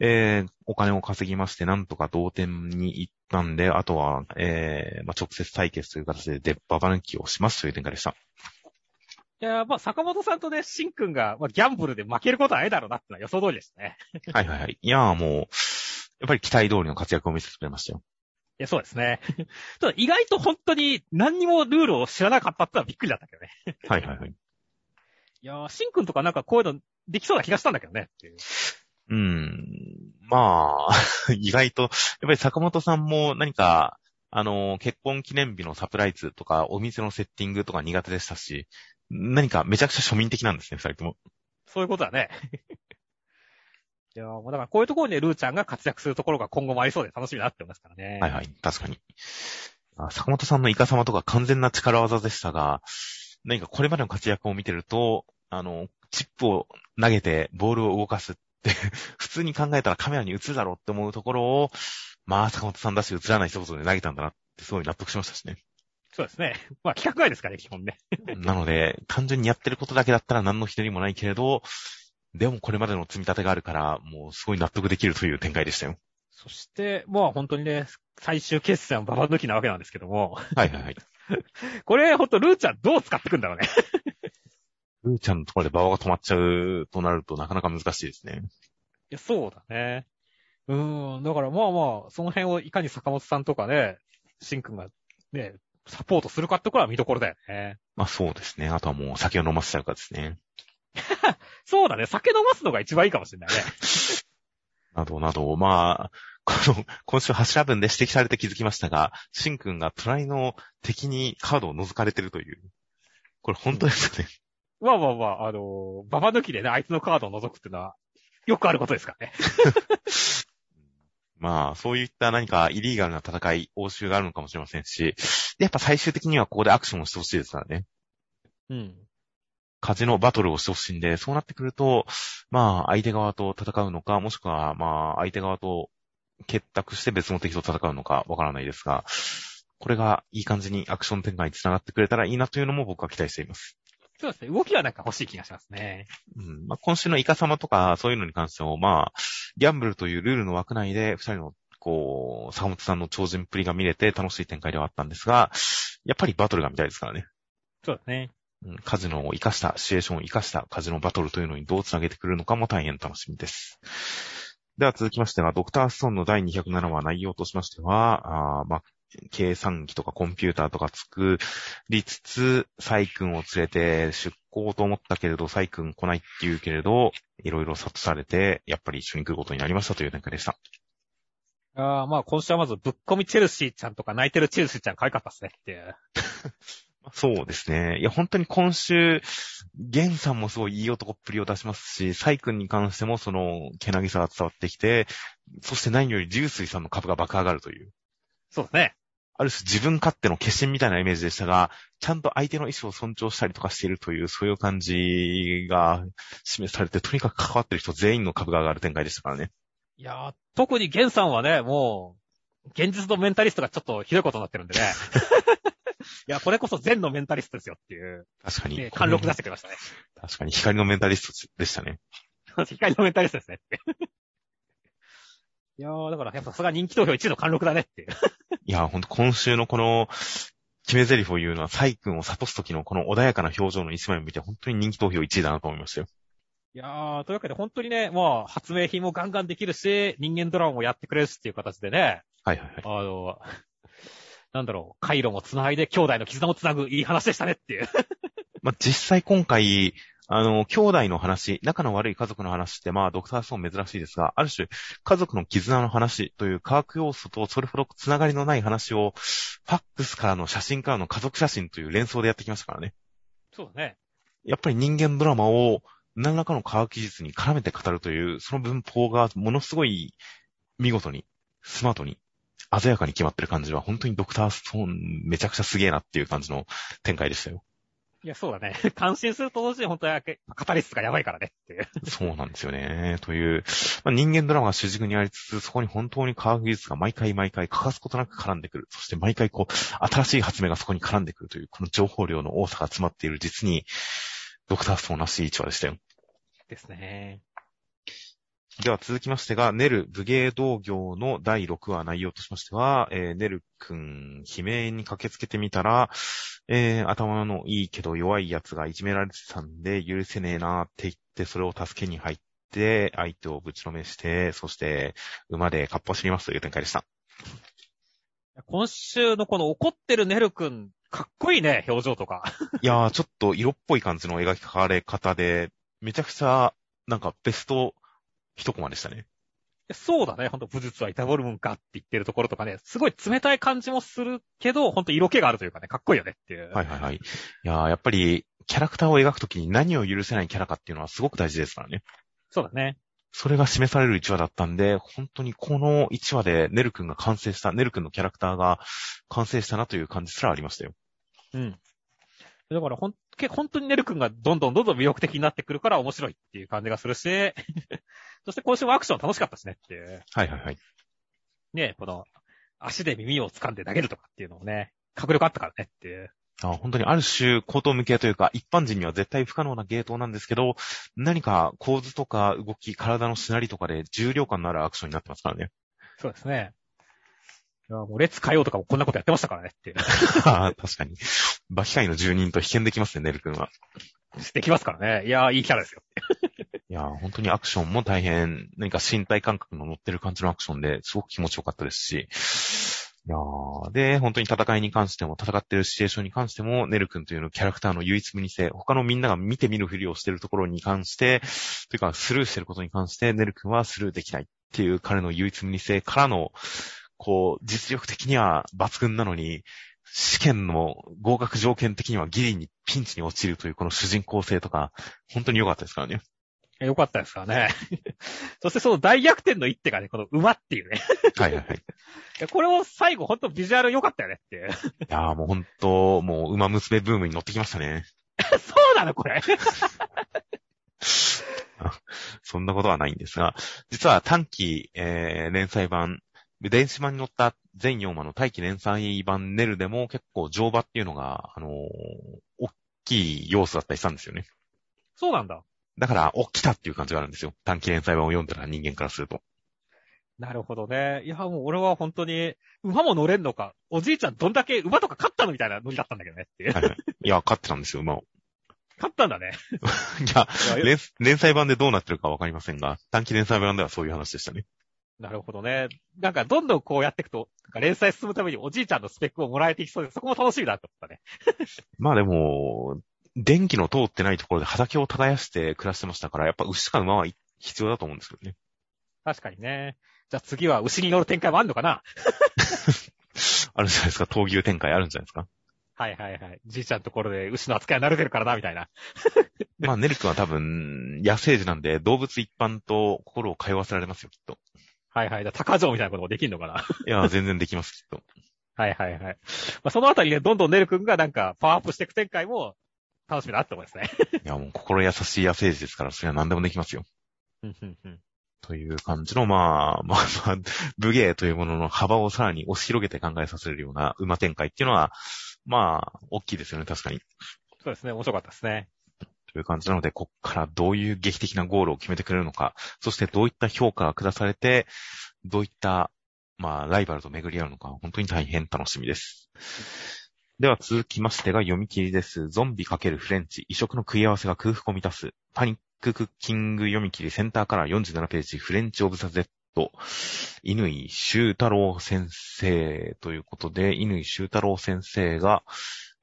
S1: えー、お金を稼ぎまして、なんとか同点に行ったんで、あとは、えー、まあ、直接対決という形で、デッババ抜きをしますという展開でした。
S2: いや、まあ、坂本さんとね、シンくんが、まあ、ギャンブルで負けることはないだろうなってのは予想通りですね。
S1: はいはいはい。いや、もう、やっぱり期待通りの活躍を見せてくれましたよ。
S2: いや、そうですね。ただ意外と本当に何にもルールを知らなかったってのはびっくりだったけどね。
S1: はいはいはい。
S2: いやー、シンくんとかなんかこういうのできそうな気がしたんだけどね。
S1: うん。まあ、意外と、やっぱり坂本さんも何か、あの、結婚記念日のサプライズとか、お店のセッティングとか苦手でしたし、何かめちゃくちゃ庶民的なんですね、二人とも。
S2: そういうことだね。いやもうだからこういうところでルーちゃんが活躍するところが今後もありそうで楽しみになってますからね。
S1: はいはい、確かに。坂本さんのイカ様とか完全な力技でしたが、何かこれまでの活躍を見てると、あの、チップを投げてボールを動かすって 普通に考えたらカメラに映るだろうって思うところを、まあ、坂本さんだし映らない一言で投げたんだなってすごい納得しましたしね。
S2: そうですね。まあ、企画外ですからね、基本ね。
S1: なので、単純にやってることだけだったら何のひねりもないけれど、でもこれまでの積み立てがあるから、もうすごい納得できるという展開でしたよ。
S2: そして、まあ本当にね、最終決戦はババ抜きなわけなんですけども。
S1: はいはいはい。
S2: これ、ほんと、ルーちゃんどう使ってくんだろうね。
S1: ルーちゃんのところでババが止まっちゃうとなるとなかなか難しいですね。
S2: いや、そうだね。うーん、だからまあまあ、その辺をいかに坂本さんとかね、シンくんがね、サポートするかってころは見どころだよね。
S1: まあそうですね。あとはもう酒を飲ませちゃうかですね。
S2: そうだね。酒飲ますのが一番いいかもしれないね。
S1: などなど、まあ、この、今週柱文で指摘されて気づきましたが、シンくんが隣の敵にカードを覗かれてるという。これ本当ですかね？
S2: まあまあまあ、あのババ抜きでね、あいつのカードを覗くっていうのは、よくあることですからね。
S1: まあ、そういった何かイリーガルな戦い、応酬があるのかもしれませんし、やっぱ最終的にはここでアクションをしてほしいですからね。
S2: うん。
S1: 風のバトルをしてほしいんで、そうなってくると、まあ、相手側と戦うのか、もしくは、まあ、相手側と結託して別の敵と戦うのかわからないですが、これがいい感じにアクション展開につながってくれたらいいなというのも僕は期待しています。
S2: そうですね。動きはなんか欲しい気がしますね。
S1: うんまあ、今週のイカ様とかそういうのに関しても、まあ、ギャンブルというルールの枠内で二人の、こう、坂本さんの超人っぷりが見れて楽しい展開ではあったんですが、やっぱりバトルが見たいですからね。
S2: そうですね。
S1: うんカジノを活かした、シチュエーションを活かしたカジノバトルというのにどう繋げてくるのかも大変楽しみです。では続きましては、ドクターストーンの第207話内容としましては、まあ、計算機とかコンピューターとか作りつつ、サイ君を連れて出向と思ったけれど、サイ君来ないって言うけれど、いろいろ諭されて、やっぱり一緒に来ることになりましたという展開でした。
S2: ああ、まあ今週はまずぶっ込みチェルシーちゃんとか泣いてるチェルシーちゃん可愛かったですねっていう。
S1: そうですね。いや、本当に今週、ゲンさんもすごいいい男っぷりを出しますし、サイ君に関してもその、けなぎさが伝わってきて、そして何よりジュースイさんの株が爆上がるという。
S2: そうですね。
S1: ある種自分勝手の決心みたいなイメージでしたが、ちゃんと相手の意思を尊重したりとかしているという、そういう感じが示されて、とにかく関わってる人全員の株が上がる展開でしたからね。
S2: いやー特にゲンさんはね、もう、現実のメンタリストがちょっとひどいことになってるんでね。いや、これこそ善のメンタリストですよっていう、
S1: 確かに。
S2: ね、貫禄出してくれましたね。
S1: 確かに光のメンタリストでしたね。
S2: 光のメンタリストですねって。いやーだからやっぱさすが人気投票1位の貫禄だねっていう。
S1: いや、ほんと今週のこの、決め台詞を言うのは、サイ君を諭す時のこの穏やかな表情の一枚を見て、本当に人気投票1位だなと思いましたよ。
S2: いやーというわけで本当にね、まあ、発明品もガンガンできるし、人間ドラマもやってくれるしっていう形でね、
S1: はいはいはい。
S2: あの、なんだろう、回路も繋いで兄弟の絆も繋ぐいい話でしたねっていう。
S1: まあ、実際今回、あの、兄弟の話、仲の悪い家族の話って、まあ、ドクターストーン珍しいですが、ある種、家族の絆の話という科学要素とそれほどつながりのない話を、ファックスからの写真からの家族写真という連想でやってきましたからね。
S2: そうだね。
S1: やっぱり人間ドラマを何らかの科学技術に絡めて語るという、その文法がものすごい見事に、スマートに、鮮やかに決まってる感じは、本当にドクターストーンめちゃくちゃすげえなっていう感じの展開でしたよ。
S2: いや、そうだね。感心すると同時に本当はカタリストがやばいからねっていう。
S1: そうなんですよね。という、まあ、人間ドラマが主軸にありつつ、そこに本当に科学技術が毎回毎回欠かすことなく絡んでくる。そして毎回こう、新しい発明がそこに絡んでくるという、この情報量の多さが詰まっている実に、ドクターストーンらしい一話でしたよ。
S2: ですね。
S1: では続きましてが、ネル武芸道業の第6話内容としましては、えーネル君、悲鳴に駆けつけてみたら、えー頭のいいけど弱い奴がいじめられてたんで許せねえなって言って、それを助けに入って、相手をぶちのめして、そして、馬でカッパを知りますという展開でした。
S2: 今週のこの怒ってるネル君、かっこいいね、表情とか。
S1: いやー、ちょっと色っぽい感じの描かれ方で、めちゃくちゃ、なんかベスト一コマでしたね。
S2: そうだね、ほんと武術はイタボルムンかって言ってるところとかね、すごい冷たい感じもするけど、ほんと色気があるというかね、かっこいいよねっていう。
S1: はいはいはい。いやー、やっぱり、キャラクターを描くときに何を許せないキャラかっていうのはすごく大事ですからね。
S2: そうだね。
S1: それが示される1話だったんで、本当にこの1話でネル君が完成した、ネル君のキャラクターが完成したなという感じすらありましたよ。
S2: うん。だからほん、け本当にネル君がどんどんどんどん魅力的になってくるから面白いっていう感じがするし、そして今週もアクション楽しかったしねっていう。
S1: はいはいはい。
S2: ね、この、足で耳を掴んで投げるとかっていうのもね、迫力あったからねっていう。
S1: あ本当にある種、口頭向けというか、一般人には絶対不可能な芸当なんですけど、何か構図とか動き、体のしなりとかで重量感のあるアクションになってますからね。
S2: そうですね。いや、もう、列変えようとかもこんなことやってましたからねっていう。
S1: 確かに。バキ界の住人と被験できますね、ネル君は。
S2: できますからね。いや、いいキャラですよ。
S1: いやー、本当にアクションも大変、何か身体感覚の乗ってる感じのアクションで、すごく気持ちよかったですし、いやーで、本当に戦いに関しても、戦ってるシチュエーションに関しても、ネル君というのキャラクターの唯一無二性、他のみんなが見て見ぬふりをしてるところに関して、というか、スルーしてることに関して、ネル君はスルーできないっていう彼の唯一無二性からの、こう、実力的には抜群なのに、試験の合格条件的にはギリにピンチに落ちるというこの主人公性とか、本当に良かったですからね。
S2: よかったですからね。そしてその大逆転の一手がね、この馬っていうね。
S1: はいはいはい。
S2: これを最後ほんとビジュアル良かったよねっていう。
S1: やーもうほんと、もう馬娘ブームに乗ってきましたね。
S2: そうなのこれ。
S1: そんなことはないんですが、実は短期、えー、連載版、電子版に載った全4話の大気連載版ネルでも結構乗馬っていうのが、あのー大きい要素だったりしたんですよね。
S2: そうなんだ。
S1: だから、お、来たっていう感じがあるんですよ。短期連載版を読んだら人間からすると。
S2: なるほどね。いや、もう俺は本当に、馬も乗れんのか、おじいちゃんどんだけ馬とか勝ったのみたいなノリだったんだけどねっていう。
S1: はいはい。いや、勝ってたんですよ、馬を。
S2: 勝ったんだね。
S1: いや、連載版でどうなってるかわかりませんが、短期連載版ではそういう話でしたね。
S2: なるほどね。なんか、どんどんこうやっていくと、なんか連載進むためにおじいちゃんのスペックをもらえていきそうで、そこも楽しみだと思ったね。
S1: まあでも、電気の通ってないところで畑を耕して暮らしてましたから、やっぱ牛か馬は必要だと思うんですけどね。
S2: 確かにね。じゃあ次は牛に乗る展開もあるのかな？
S1: あるじゃないですか、闘牛展開あるんじゃないですか。
S2: はいはいはい。じいちゃんのところで牛の扱いは慣れてるからな、みたいな。
S1: まあ、ネル君は多分、野生児なんで、動物一般と心を通わせられますよ、きっと。
S2: はいはい。高城みたいなこともできんのかな
S1: いや、全然できます、きっと。
S2: はいはいはい。まあ、そのあたりね、どんどんネル君がなんかパワーアップしていく展開も楽しみだって思いますね。
S1: いや、もう心優しい野生児ですから、それは何でもできますよ。
S2: うんうんうん
S1: という感じの、まあ、まあまあ、武芸というものの幅をさらに押し広げて考えさせるような馬展開っていうのは、まあ、大きいですよね、確かに。
S2: そうですね、面白かったですね。
S1: という感じなので、こっからどういう劇的なゴールを決めてくれるのか、そしてどういった評価が下されて、どういった、まあ、ライバルと巡り合うのか、本当に大変楽しみです。では続きましてが読み切りです。ゾンビ×フレンチ、異色の食い合わせが空腹を満たす。パニッククッキング読み切りセンターから47ページ、フレンチオブザ・ゼット。犬井修太郎先生ということで、犬井修太郎先生が、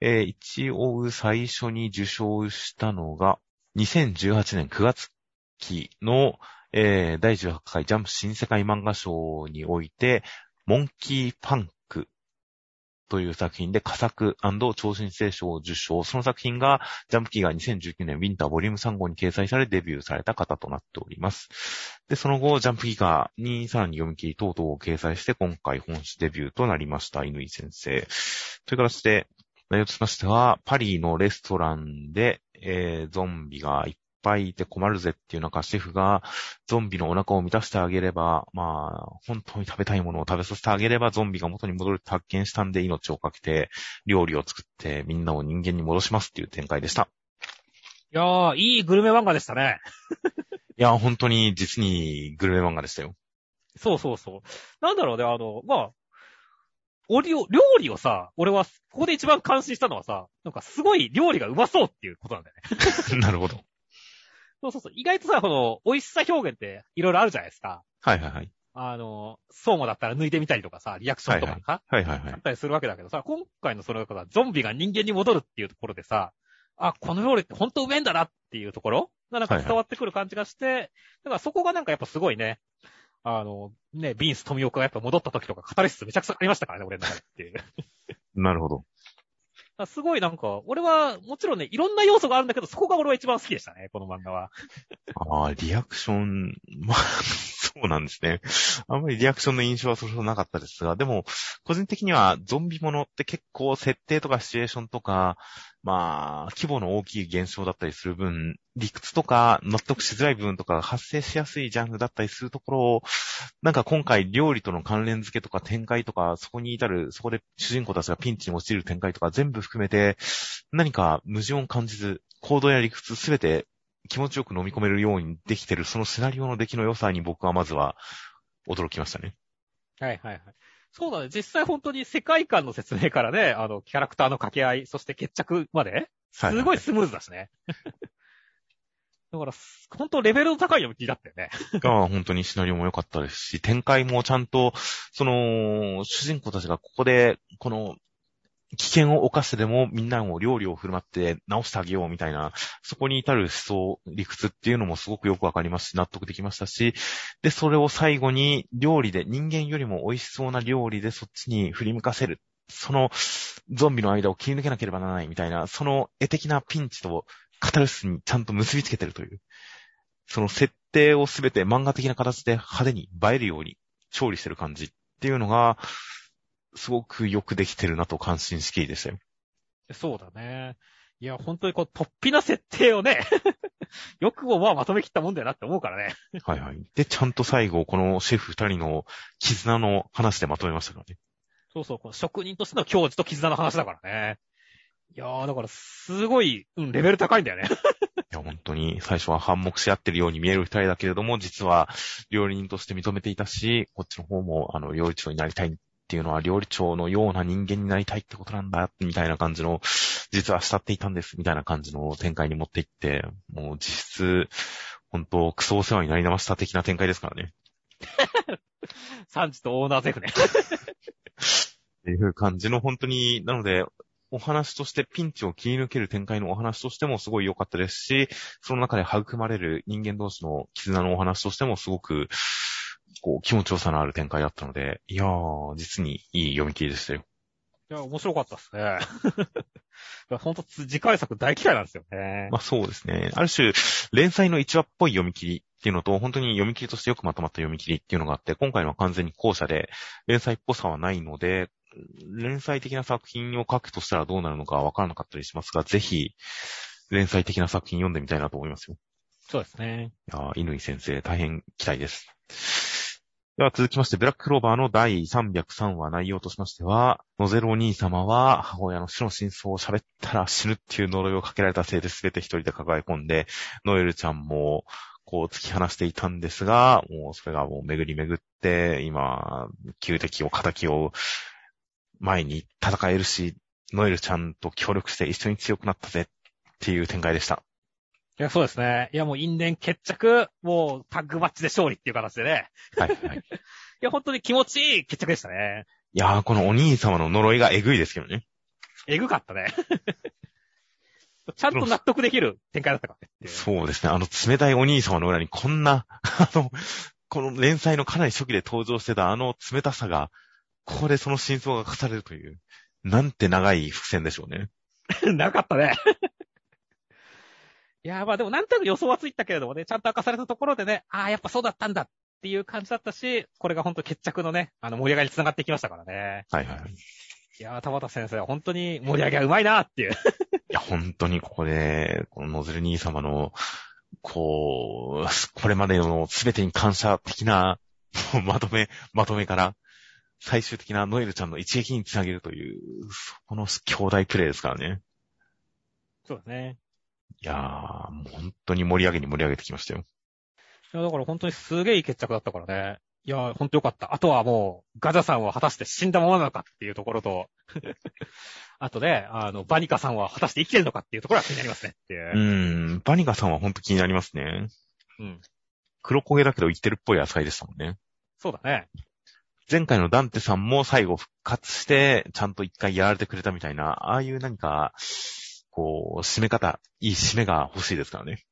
S1: えー一応最初に受賞したのが、2018年9月期の、えー第18回ジャンプ新世界漫画賞において、モンキーパンクという作品で佳作超新星賞を受賞。その作品が、ジャンプ期が2019年ウィンターボリューム3号に掲載されデビューされた方となっております。で、その後、ジャンプギガにさらに読み切り等々を掲載して、今回本誌デビューとなりました、犬井先生。という形で、内容としましては、パリのレストランで、えー、ゾンビがいっぱいいて困るぜっていう中、シェフがゾンビのお腹を満たしてあげれば、まあ、本当に食べたいものを食べさせてあげれば、ゾンビが元に戻るって発見したんで、命をかけて、料理を作って、みんなを人間に戻しますっていう展開でした。
S2: いやー、いいグルメ漫画でしたね。
S1: いや、本当に実にグルメ漫画でしたよ。
S2: そうそうそう。なんだろうね、あの、まあ、お料理をさ、俺は、ここで一番感心したのはさ、なんかすごい料理がうまそうっていうことなんだよね。
S1: なるほど。
S2: そうそうそう。意外とさ、この、美味しさ表現っていろいろあるじゃないですか。
S1: はいはいはい。
S2: あの、相馬だったら抜いてみたりとかさ、リアクションとかか、
S1: はいはいはい
S2: あっ。たりするわけだけどさ、今回のその中がゾンビが人間に戻るっていうところでさ、あ、この料理って本当うめえんだなっていうところがなんか伝わってくる感じがして、だからそこがなんかやっぱすごいね、あの、ね、ビンス富岡がやっぱ戻った時とかカタリスめちゃくちゃありましたからね、俺の中でっていう。
S1: なるほど。
S2: らすごいなんか、俺はもちろんね、いろんな要素があるんだけど、そこが俺は一番好きでしたね、この漫画は。
S1: ああ、リアクション、まあ、そうなんですね。あんまりリアクションの印象はそれほどなかったですが、でも、個人的にはゾンビものって結構設定とかシチュエーションとか、まあ、規模の大きい現象だったりする分、理屈とか納得しづらい部分とか発生しやすいジャンルだったりするところを、なんか今回料理との関連付けとか展開とか、そこに至る、そこで主人公たちがピンチに陥る展開とか全部含めて、何か矛盾を感じず、行動や理屈すべて気持ちよく飲み込めるようにできてる、そのシナリオの出来の良さに僕はまずは驚きましたね。
S2: はいはいはい。そうだね。実際本当に世界観の説明からね、あの、キャラクターの掛け合い、そして決着まで、すごいスムーズだしね。だから、本当レベルの高い読み切りだったよね。
S1: が本当にシナリオも良かったですし、展開もちゃんと、その、主人公たちがここで、この、危険を冒してでもみんなを料理を振る舞って直してあげようみたいな、そこに至る思想、理屈っていうのもすごくよくわかりますし、納得できましたし、で、それを最後に料理で、人間よりも美味しそうな料理でそっちに振り向かせる。その、ゾンビの間を切り抜けなければならないみたいな、その絵的なピンチとカタルスにちゃんと結びつけてるという。その設定をすべて漫画的な形で派手に映えるように調理してる感じっていうのが、すごくよくできてるなと感心しきりでしたよ。
S2: そうだね。いや、本当にこう、突飛な設定をね、よくもまあまとめきったもんだよなって思うからね。
S1: はいはい。で、ちゃんと最後、このシェフ二人の絆の話でまとめましたからね。
S2: そうそう、この職人としての教授と絆の話だからね。いやー、だから、すごい、うん、レベル高いんだよね。
S1: いや、本当に、最初は反目し合ってるように見える二人だけれども、実は、料理人として認めていたし、こっちの方も、あの、料理長になりたいっていうのは、料理長のような人間になりたいってことなんだ、みたいな感じの、実は慕っていたんです、みたいな感じの展開に持っていって、もう実質、本当クソお世話になりました的な展開ですからね。
S2: サンジとオーナーゼフね。
S1: っていう感じの本当に、なので、お話としてピンチを切り抜ける展開のお話としてもすごい良かったですし、その中で育まれる人間同士の絆のお話としてもすごく、こう、気持ちよさのある展開だったので、いやー、実にいい読み切りでしたよ。
S2: いや、面白かったですね。ほんと、次回作大嫌いなんですよね。
S1: まあそうですね。ある種、連載の1話っぽい読み切りっていうのと、本当に読み切りとしてよくまとまった読み切りっていうのがあって、今回のは完全に後者で、連載っぽさはないので、連載的な作品を書くとしたらどうなるのかわからなかったりしますが、ぜひ、連載的な作品読んでみたいなと思いますよ。
S2: そうですね。
S1: いや犬井先生、大変期待です。では続きまして、ブラッククローバーの第303話内容としましては、ノゼルお兄様は母親の死の真相を喋ったら死ぬっていう呪いをかけられたせいで全て一人で抱え込んで、ノエルちゃんもこう突き放していたんですが、もうそれがもう巡り巡って、今、旧敵を仇を前に戦えるし、ノエルちゃんと協力して一緒に強くなったぜっていう展開でした。
S2: いや、そうですね。いや、もう因縁決着、もうタッグマッチで勝利っていう形でね。
S1: はい、はい。い
S2: や、本当に気持ちいい決着でしたね。
S1: いやー、このお兄様の呪いがえぐいですけどね。
S2: えぐかったね。ちゃんと納得できる展開だったか
S1: ね。そうですね。あの冷たいお兄様の裏にこんな、あの、この連載のかなり初期で登場してたあの冷たさが、ここでその真相が書かれるという、なんて長い伏線でしょうね。
S2: なかったね。いや、まあでもなんとなく予想はついたけれどもね、ちゃんと明かされたところでね、ああ、やっぱそうだったんだっていう感じだったし、これが本当決着のね、あの盛り上がりに繋がってきましたからね。
S1: はいはい。
S2: いやー、田畑先生は本当に盛り上げがうまいなっていう。い
S1: や、本当にここで、このノズル兄様の、こう、これまでの全てに感謝的な、まとめ、まとめから、最終的なノエルちゃんの一撃につなげるという、この兄弟プレイですからね。
S2: そうですね。
S1: いやー、もう本当に盛り上げに盛り上げてきましたよ。
S2: いや、だから本当にすげえいい決着だったからね。いや、本当よかった。あとはもう、ガジャさんは果たして死んだままなのかっていうところと、あとで、あの、バニカさんは果たして生きてるのかっていうところが気になりますねっていう。
S1: うーん、バニカさんは本当気になりますね。
S2: うん。
S1: 黒焦げだけど生きてるっぽい扱いでしたもんね。
S2: そうだね。
S1: 前回のダンテさんも最後復活して、ちゃんと一回やられてくれたみたいな、ああいう何か、こう、締め方、いい締めが欲しいですからね。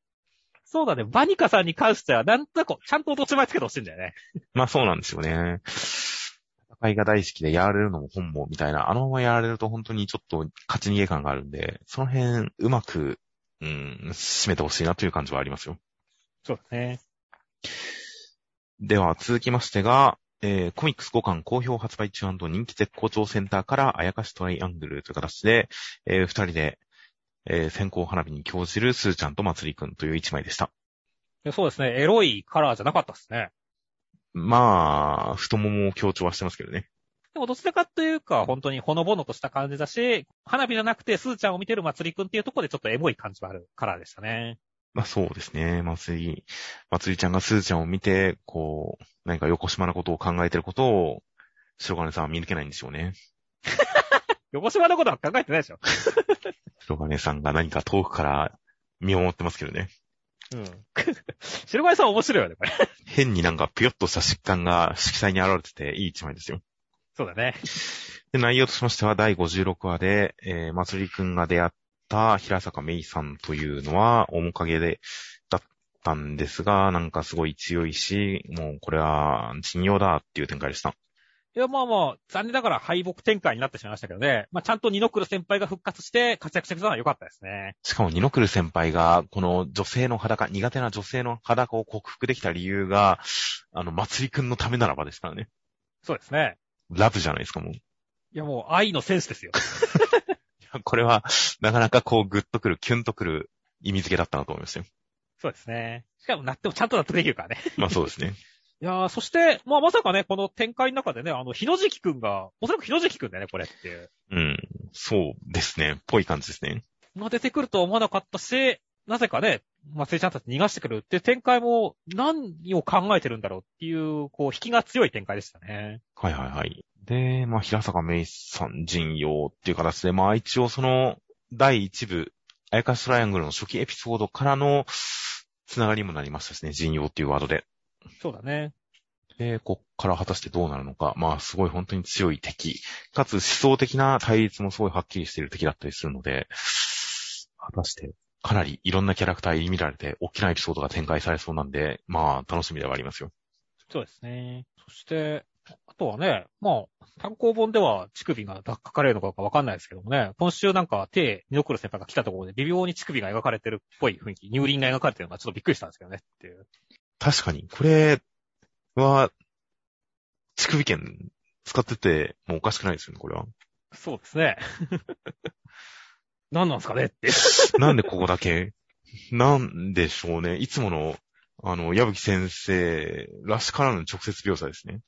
S2: そうだね。バニカさんに関しては、なんとなく、ちゃんと落とし前つけてほしいんだよね。
S1: まあそうなんですよね。戦いが大好きでやられるのも本望みたいな、あのままやられると本当にちょっと勝ち逃げ感があるんで、その辺、うまく、うん、締めてほしいなという感じはありますよ。
S2: そうだね。
S1: では、続きましてが、えー、コミックス5巻好評発売中人気絶好調センターからあやかしトライアングルという形で、えー、二人で、えー、先行花火に興じるスーちゃんとまつりくんという一枚でした。
S2: そうですね。エロいカラーじゃなかったですね。
S1: まあ、太ももを強調はしてますけどね。
S2: でもどちらかというか、本当にほのぼのとした感じだし、花火じゃなくてスーちゃんを見てるまつりくんっていうところでちょっとエモい感じがあるカラーでしたね。
S1: まあそうですね。まつり、まつりちゃんがスーちゃんを見て、こう、何か横島なことを考えてることを、白金さんは見抜けないんでしょうね。
S2: 横島のことは考えてないでしょ。
S1: 白金さんが何か遠くから見守ってますけどね。
S2: うん。白金さん面白いよね、これ。
S1: 変になんかぴよっとした疾患が色彩に現れてていい一枚ですよ。
S2: そうだね。
S1: で、内容としましては第56話で、えー、まつりくんが出会った平坂芽衣さんというのは面影で、だったんですが、なんかすごい強いし、もうこれは信用だっていう展開でした。
S2: いや、まあまあ、残念ながら敗北展開になってしまいましたけどね。まあちゃんとニノクル先輩が復活して活躍してくれたのは良かったですね。
S1: しかも、ニノクル先輩が、この女性の裸、苦手な女性の裸を克服できた理由が、あの、祭りくんのためならばですからね。
S2: そうですね。
S1: ラブじゃないですか、もう。い
S2: いやもう愛のセンスですよ。
S1: や これは、なかなかこう、グッとくる、キュンとくる意味付けだったなと思いますよ。
S2: そうですね。しかも納得、ちゃんと納得できるからね。
S1: まあそうですね。
S2: いやー、そして、まあまさかね、この展開の中でね、あの、日野関くんが、おそらく日野関くんだよね、これっていう。
S1: うん。そうですね。ぽい感じですね。
S2: まあ出てくるとは思わなかったし、なぜかね、まあ、せいちゃんたち逃がしてくるって展開も何を考えてるんだろうっていう、こう、引きが強い展開でしたね。
S1: はいはいはい。で、まあ、平坂芽衣さん陣容っていう形で、まあ一応その、第一部、あやかしトライアングルの初期エピソードからの、つながりにもなりましたしね、陣容っていうワードで。
S2: そうだね。
S1: で、こっから果たしてどうなるのか。まあ、すごい本当に強い敵。かつ思想的な対立もすごいはっきりしている敵だったりするので、果たして、かなりいろんなキャラクター入り見られて、大きなエピソードが展開されそうなんで、まあ、楽しみではありますよ。
S2: そうですね。そして、あとはね、まあ、単行本では乳首が書かれるのかわかんないですけどもね、今週なんか手、ニノクル先輩が来たところで微妙に乳首が描かれてるっぽい雰囲気、乳輪が描かれてるのがちょっとびっくりしたんですけどねっていう。
S1: 確かに、これは、乳首券使っててもうおかしくないですよね、これは。
S2: そうですね。何なんですかねって。
S1: なんでここだけ？なんでしょうね。いつもの、あの、矢吹先生らしからぬ直接描写ですね。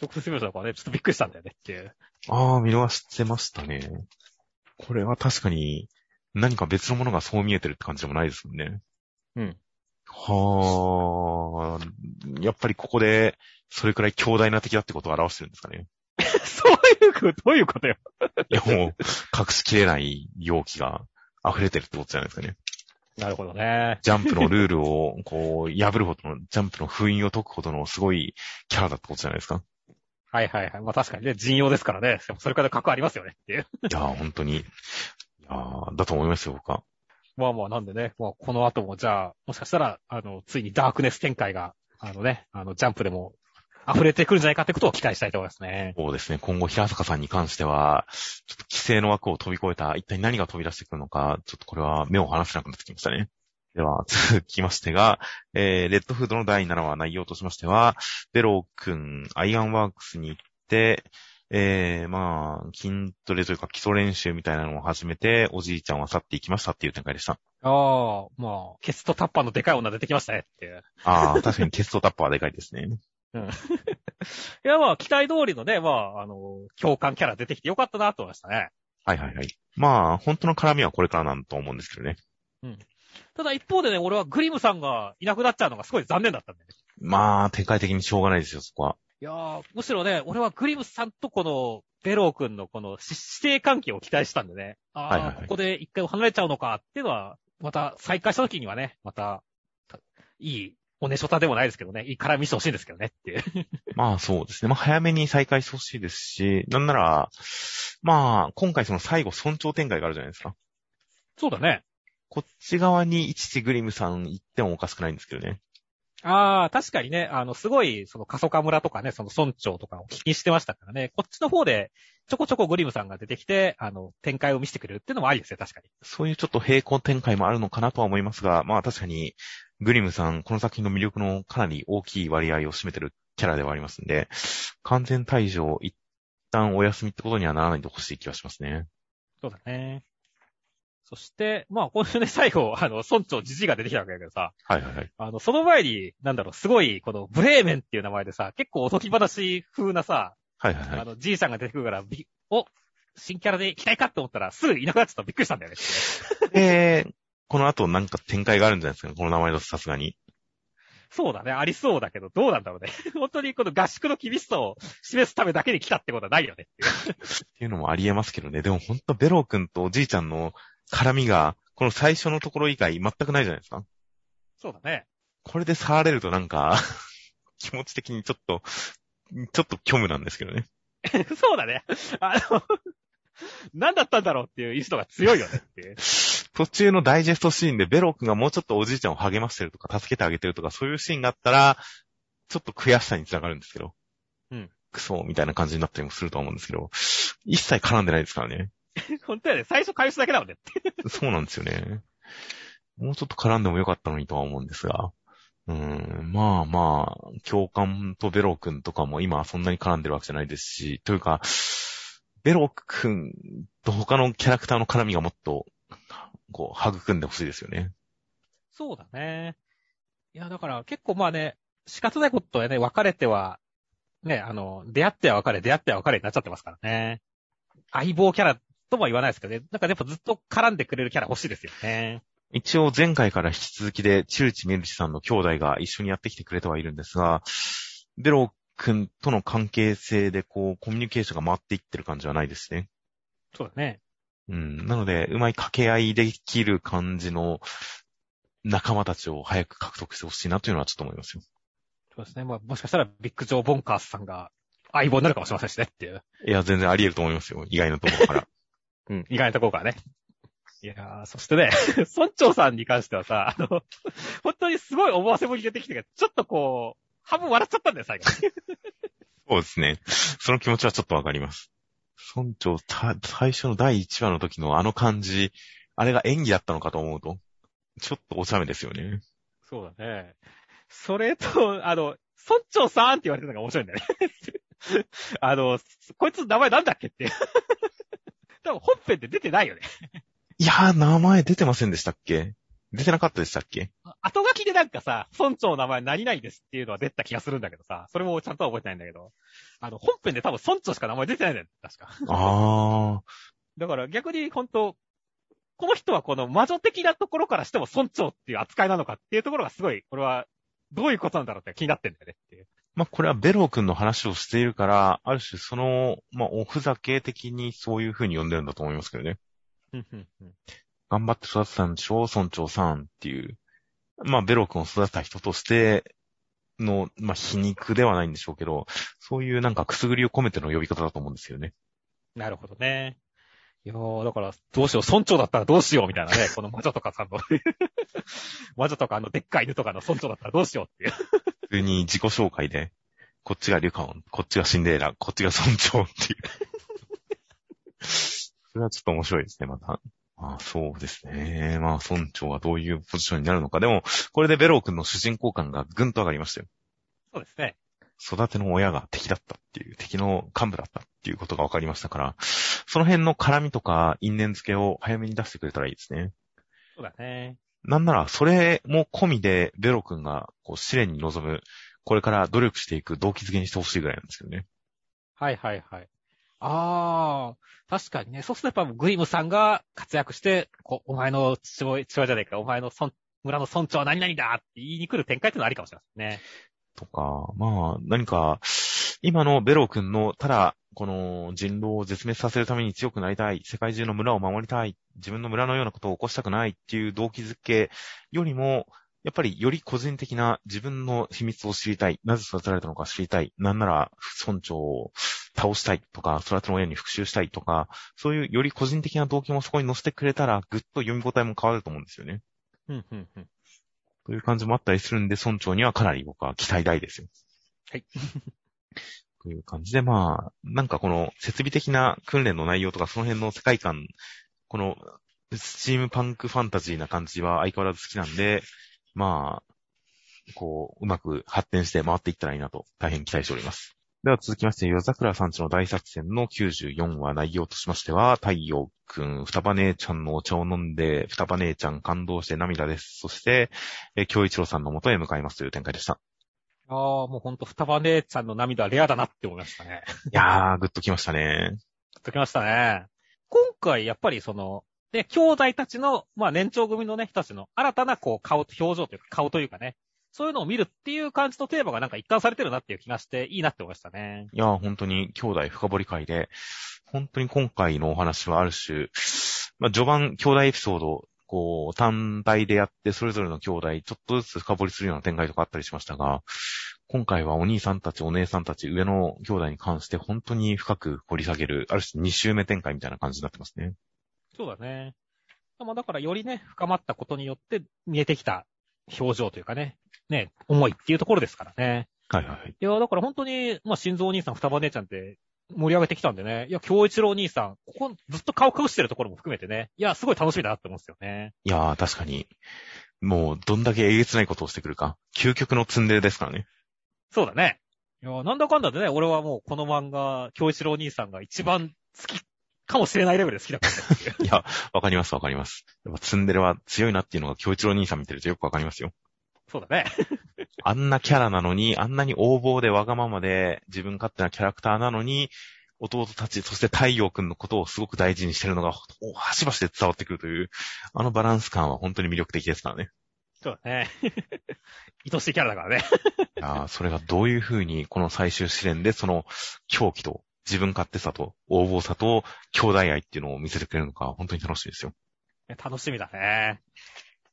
S2: 直接描写だからね、ちょっとびっくりしたんだよねっていう。
S1: ああ、見逃してましたね。これは確かに、何か別のものがそう見えてるって感じでもないですもんね。
S2: うん。
S1: はあ、やっぱりここで、それくらい強大な敵だってことを表してるんですかね。
S2: そういうこと、どういうことよ。
S1: いや、もう、隠しきれない容器が溢れてるってことじゃないですかね。
S2: なるほどね。
S1: ジャンプのルールを、こう、破るほどの、ジャンプの封印を解くほどのすごいキャラだってことじゃないですか。
S2: はいはいはい。まあ確かにね、人用ですからね。それから格好ありますよねっていう。
S1: いやー、本当に。いやーだと思いますよ、僕は。
S2: まあまあなんでね、まあこの後もじゃあ、もしかしたら、あの、ついにダークネス展開が、あのね、あの、ジャンプでも溢れてくるんじゃないかってことを期待したいと思いますね。
S1: そうですね。今後、平坂さんに関しては、ちょっと規制の枠を飛び越えた、一体何が飛び出してくるのか、ちょっとこれは目を離せなくなってきましたね。では、続きましてが、えー、レッドフードの第7話内容としましては、ベロー君、アイアンワークスに行って、えー、まあ、筋トレというか基礎練習みたいなのを始めて、おじいちゃんは去っていきましたっていう展開でした。
S2: ああ、まあ、ケストタッパーのでかい女出てきましたねっていう。
S1: ああ、確かにテストタッパーはでかいですね。
S2: いやまあ、期待通りのね、まあ、あの、共感キャラ出てきてよかったなと思いましたね。
S1: はいはいはい。まあ、本当の絡みはこれからなんと思うんですけどね。
S2: ただ一方でね、俺はグリムさんがいなくなっちゃうのがすごい残念だったんだよね。
S1: まあ、展開的にしょうがないですよ、そこは。
S2: いやー、むしろね、俺はグリムさんとこの、ベロー君のこのし指定関係を期待したんでね。ああ、
S1: はいはいはい
S2: ここで一回離れちゃうのかっていうのは、また再開した時にはね、また、たいい、おねしょたでもないですけどね、いい絡みしてほしいんですけどねっていう。
S1: まあそうですね。まあ早めに再開してほしいですし、なんなら、まあ今回その最後尊重展開があるじゃないですか。
S2: そうだね。
S1: こっち側に一時グリムさん行ってもおかしくないんですけどね。
S2: ああ、確かにね、あの、すごい、その、過疎化村とかね、その村長とかを気にしてましたからね、こっちの方で、ちょこちょこグリムさんが出てきて、あの、展開を見せてくれるっていうのもありですよ、確かに。
S1: そういうちょっと平行展開もあるのかなとは思いますが、まあ確かにグリムさん、この作品の魅力のかなり大きい割合を占めてるキャラではありますんで、完全退場、一旦お休みってことにはならないでほしい気がしますね。
S2: そうだね。そして、まあ、今週ね、最後、あの、村長じじいが出てきたわけだけどさ、
S1: はいはいはい。
S2: あの、その前に、なんだろう、すごい、この、ブレーメンっていう名前でさ、結構おとぎ話風なさ、
S1: はいはいはい。
S2: あの、じいさんが出てくるから、び、お、新キャラで行きたいかって思ったら、すぐいなくなっちゃったらびっくりしたんだよねって。
S1: で、この後なんか展開があるんじゃないですか？ね、この名前だとさすがに。
S2: そうだね、ありそうだけど、どうなんだろうね。本当にこの合宿の厳しさを示すためだけに来たってことはないよねっていう。
S1: っていうのもありえますけどね。でもほんとベロー君とおじいちゃんの絡みが、この最初のところ以外全くないじゃないですか。
S2: そうだね。
S1: これで触れるとなんか、気持ち的にちょっと、ちょっと虚無なんですけどね。
S2: そうだね。あの、何だったんだろうっていう意志度が強いよねっていう。
S1: 途中のダイジェストシーンでベロー君がもうちょっとおじいちゃんを励ましてるとか、助けてあげてるとか、そういうシーンがあったら、ちょっと悔しさにつながるんですけど。
S2: うん。
S1: クソみたいな感じになったりもすると思うんですけど、一切絡んでないですからね。
S2: 本当やね。最初返すだけだもんね。
S1: そうなんですよね。もうちょっと絡んでもよかったのにとは思うんですが。うーん、まあまあ、教官とベロ君とかも今はそんなに絡んでるわけじゃないですし、というか、ベロ君と他のキャラクターの絡みがもっと、こう、育んでほしいですよね。
S2: そうだね。いや、だから結構まあね、仕方ないことはね、別れては、ね、あの、出会っては別れ、出会っては別れになっちゃってますからね。相棒キャラとも言わないですけどね。なんかやっぱずっと絡んでくれるキャラ欲しいですよね。
S1: 一応前回から引き続きで、チュルチメルチさんの兄弟が一緒にやってきてくれてはいるんですが、ベロ君との関係性でこう、コミュニケーションが回っていってる感じはないですね。
S2: そうだね。
S1: うん。なので、うまい掛け合いできる感じの仲間たちを早く獲得してほしいなというのはちょっと思いますよ。
S2: そうですね。まあ、もしかしたらビッグジョー・ボンカースさんが相棒になるかもしれませんしねっていう。
S1: いや、全然あり得ると思いますよ。意外なところから。
S2: うん。意外なところからね。いやー、そしてね、村長さんに関してはさ、あの、本当にすごい思わせぶり出てきてけど、ちょっとこう、半分笑っちゃったんだよ、最後。
S1: そうですね。その気持ちはちょっとわかります。村長、た最初の第1話の時のあの感じ、あれが演技だったのかと思うと、ちょっとお茶目ですよね。
S2: そうだね。それと、あの、村長さんって言われてるのが面白いんだよね。あの、こいつ名前なんだっけって。多分本編で出てないよね。
S1: いやー、名前出てませんでしたっけ？出てなかったでしたっけ？
S2: 後書きでなんかさ、村長の名前何々ですっていうのは出た気がするんだけどさ、それもちゃんとは覚えてないんだけど、あの、本編で多分村長しか名前出てないんだよ、確か。
S1: あ
S2: だから逆に本当この人はこの魔女的なところからしても村長っていう扱いなのかっていうところがすごい、これは、どういうことなんだろうって気になってんだよねっていう。
S1: まあ、これはベロー君の話をしているから、ある種その、まあ、おふざけ的にそういう風に呼んでるんだと思いますけどね。頑張って育てたんでしょ？村長さんっていう。まあ、ベロー君を育てた人としての、まあ、皮肉ではないんでしょうけど、そういうなんかくすぐりを込めての呼び方だと思うんですよね。
S2: なるほどね。いやー、だから、どうしよう、村長だったらどうしようみたいなね、この魔女とかさんの、魔女とかあのでっかい犬とかの村長だったらどうしようっていう。
S1: 普通に自己紹介で、こっちがリュカオン、こっちがシンデレラ、こっちが村長っていう。それはちょっと面白いですね、また。まあ、そうですね。まあ、村長はどういうポジションになるのか。でも、これでベロー君の主人公感がぐんと上がりましたよ。
S2: そうですね。
S1: 育ての親が敵だったっていう、敵の幹部だったっていうことが分かりましたから、その辺の絡みとか因縁付けを早めに出してくれたらいいですね。
S2: そうだね。
S1: なんなら、それも込みで、ベロ君が、こう、試練に臨む、これから努力していく動機づけにしてほしいぐらいなんですけどね。
S2: はいはいはい。ああ、確かにね。そうするとやっぱグリムさんが活躍して、こお前の父親、父親じゃないか、お前の村村の村長は何々だって言いに来る展開っていうのはありかもしれませんね。
S1: とか、まあ、何か、今のベロ君の、ただ、この人狼を絶滅させるために強くなりたい、世界中の村を守りたい、自分の村のようなことを起こしたくないっていう動機づけよりも、やっぱりより個人的な自分の秘密を知りたい、なぜ育てられたのか知りたい、なんなら村長を倒したいとか、育ての親に復讐したいとか、そういうより個人的な動機もそこに載せてくれたら、ぐっと読み応えも変わると思うんですよね。
S2: うん、うん、うん。
S1: という感じもあったりするんで、村長にはかなり僕は期待大ですよ。
S2: はい。
S1: という感じで、まあ、なんかこの設備的な訓練の内容とか、その辺の世界観、このスチームパンクファンタジーな感じは相変わらず好きなんで、まあ、こう、うまく発展して回っていったらいいなと、大変期待しております。では続きまして、夜桜さんちの大作戦の94話内容としましては、太陽くん、双葉姉ちゃんのお茶を飲んで、双葉姉ちゃん感動して涙です。そして、えー京一郎さんの元へ向かいますという展開でした。
S2: ああ、もうほんと、双葉姉ちゃんの涙はレアだなって思いましたね。
S1: いやー、ぐっときましたね。
S2: ときましたね。今回、やっぱりその、ね、兄弟たちの、まあ年長組のね、人たちの新たなこう顔と表情というか顔というかね、そういうのを見るっていう感じのテーマがなんか一貫されてるなっていう気がして、いいなって思いましたね。
S1: いやー、本当に兄弟深掘り会で、本当に今回のお話はある種、まあ、序盤兄弟エピソード、こう、単体でやって、それぞれの兄弟、ちょっとずつ深掘りするような展開とかあったりしましたが、今回はお兄さんたち、お姉さんたち、上の兄弟に関して本当に深く掘り下げる、ある種2周目展開みたいな感じになってますね。
S2: そうだね。まあだからよりね、深まったことによって見えてきた表情というかね、ね、思いっていうところですからね。
S1: はいはいはい。
S2: いや、だから本当に、まあ、心臓お兄さん、双葉姉ちゃんって盛り上げてきたんでね。いや、京一郎兄さん、ここずっと顔隠してるところも含めてね。いや、すごい楽しみだなって思うんですよね。
S1: いやー、確かに、もう、どんだけえげつないことをしてくるか。究極のツンデレですからね。
S2: そうだね。いや、なんだかんだでね、俺はもうこの漫画、京一郎兄さんが一番好きかもしれないレベルで好きだったっていう。
S1: いや、わかりますわかります。やっぱツンデレは強いなっていうのが京一郎兄さん見てるとよくわかりますよ。
S2: そうだね。
S1: あんなキャラなのに、あんなに横暴でわがままで自分勝手なキャラクターなのに、弟たち、そして太陽くんのことをすごく大事にしてるのが、お端々で伝わってくるという、あのバランス感は本当に魅力的ですからね。
S2: そうだね。愛しいキャラだからね。
S1: いやーそれがどういう風に、この最終試練で、その狂気と、自分勝手さと、横暴さと、兄弟愛っていうのを見せてくれるのか、本当に楽しいですよ。
S2: 楽しみだね。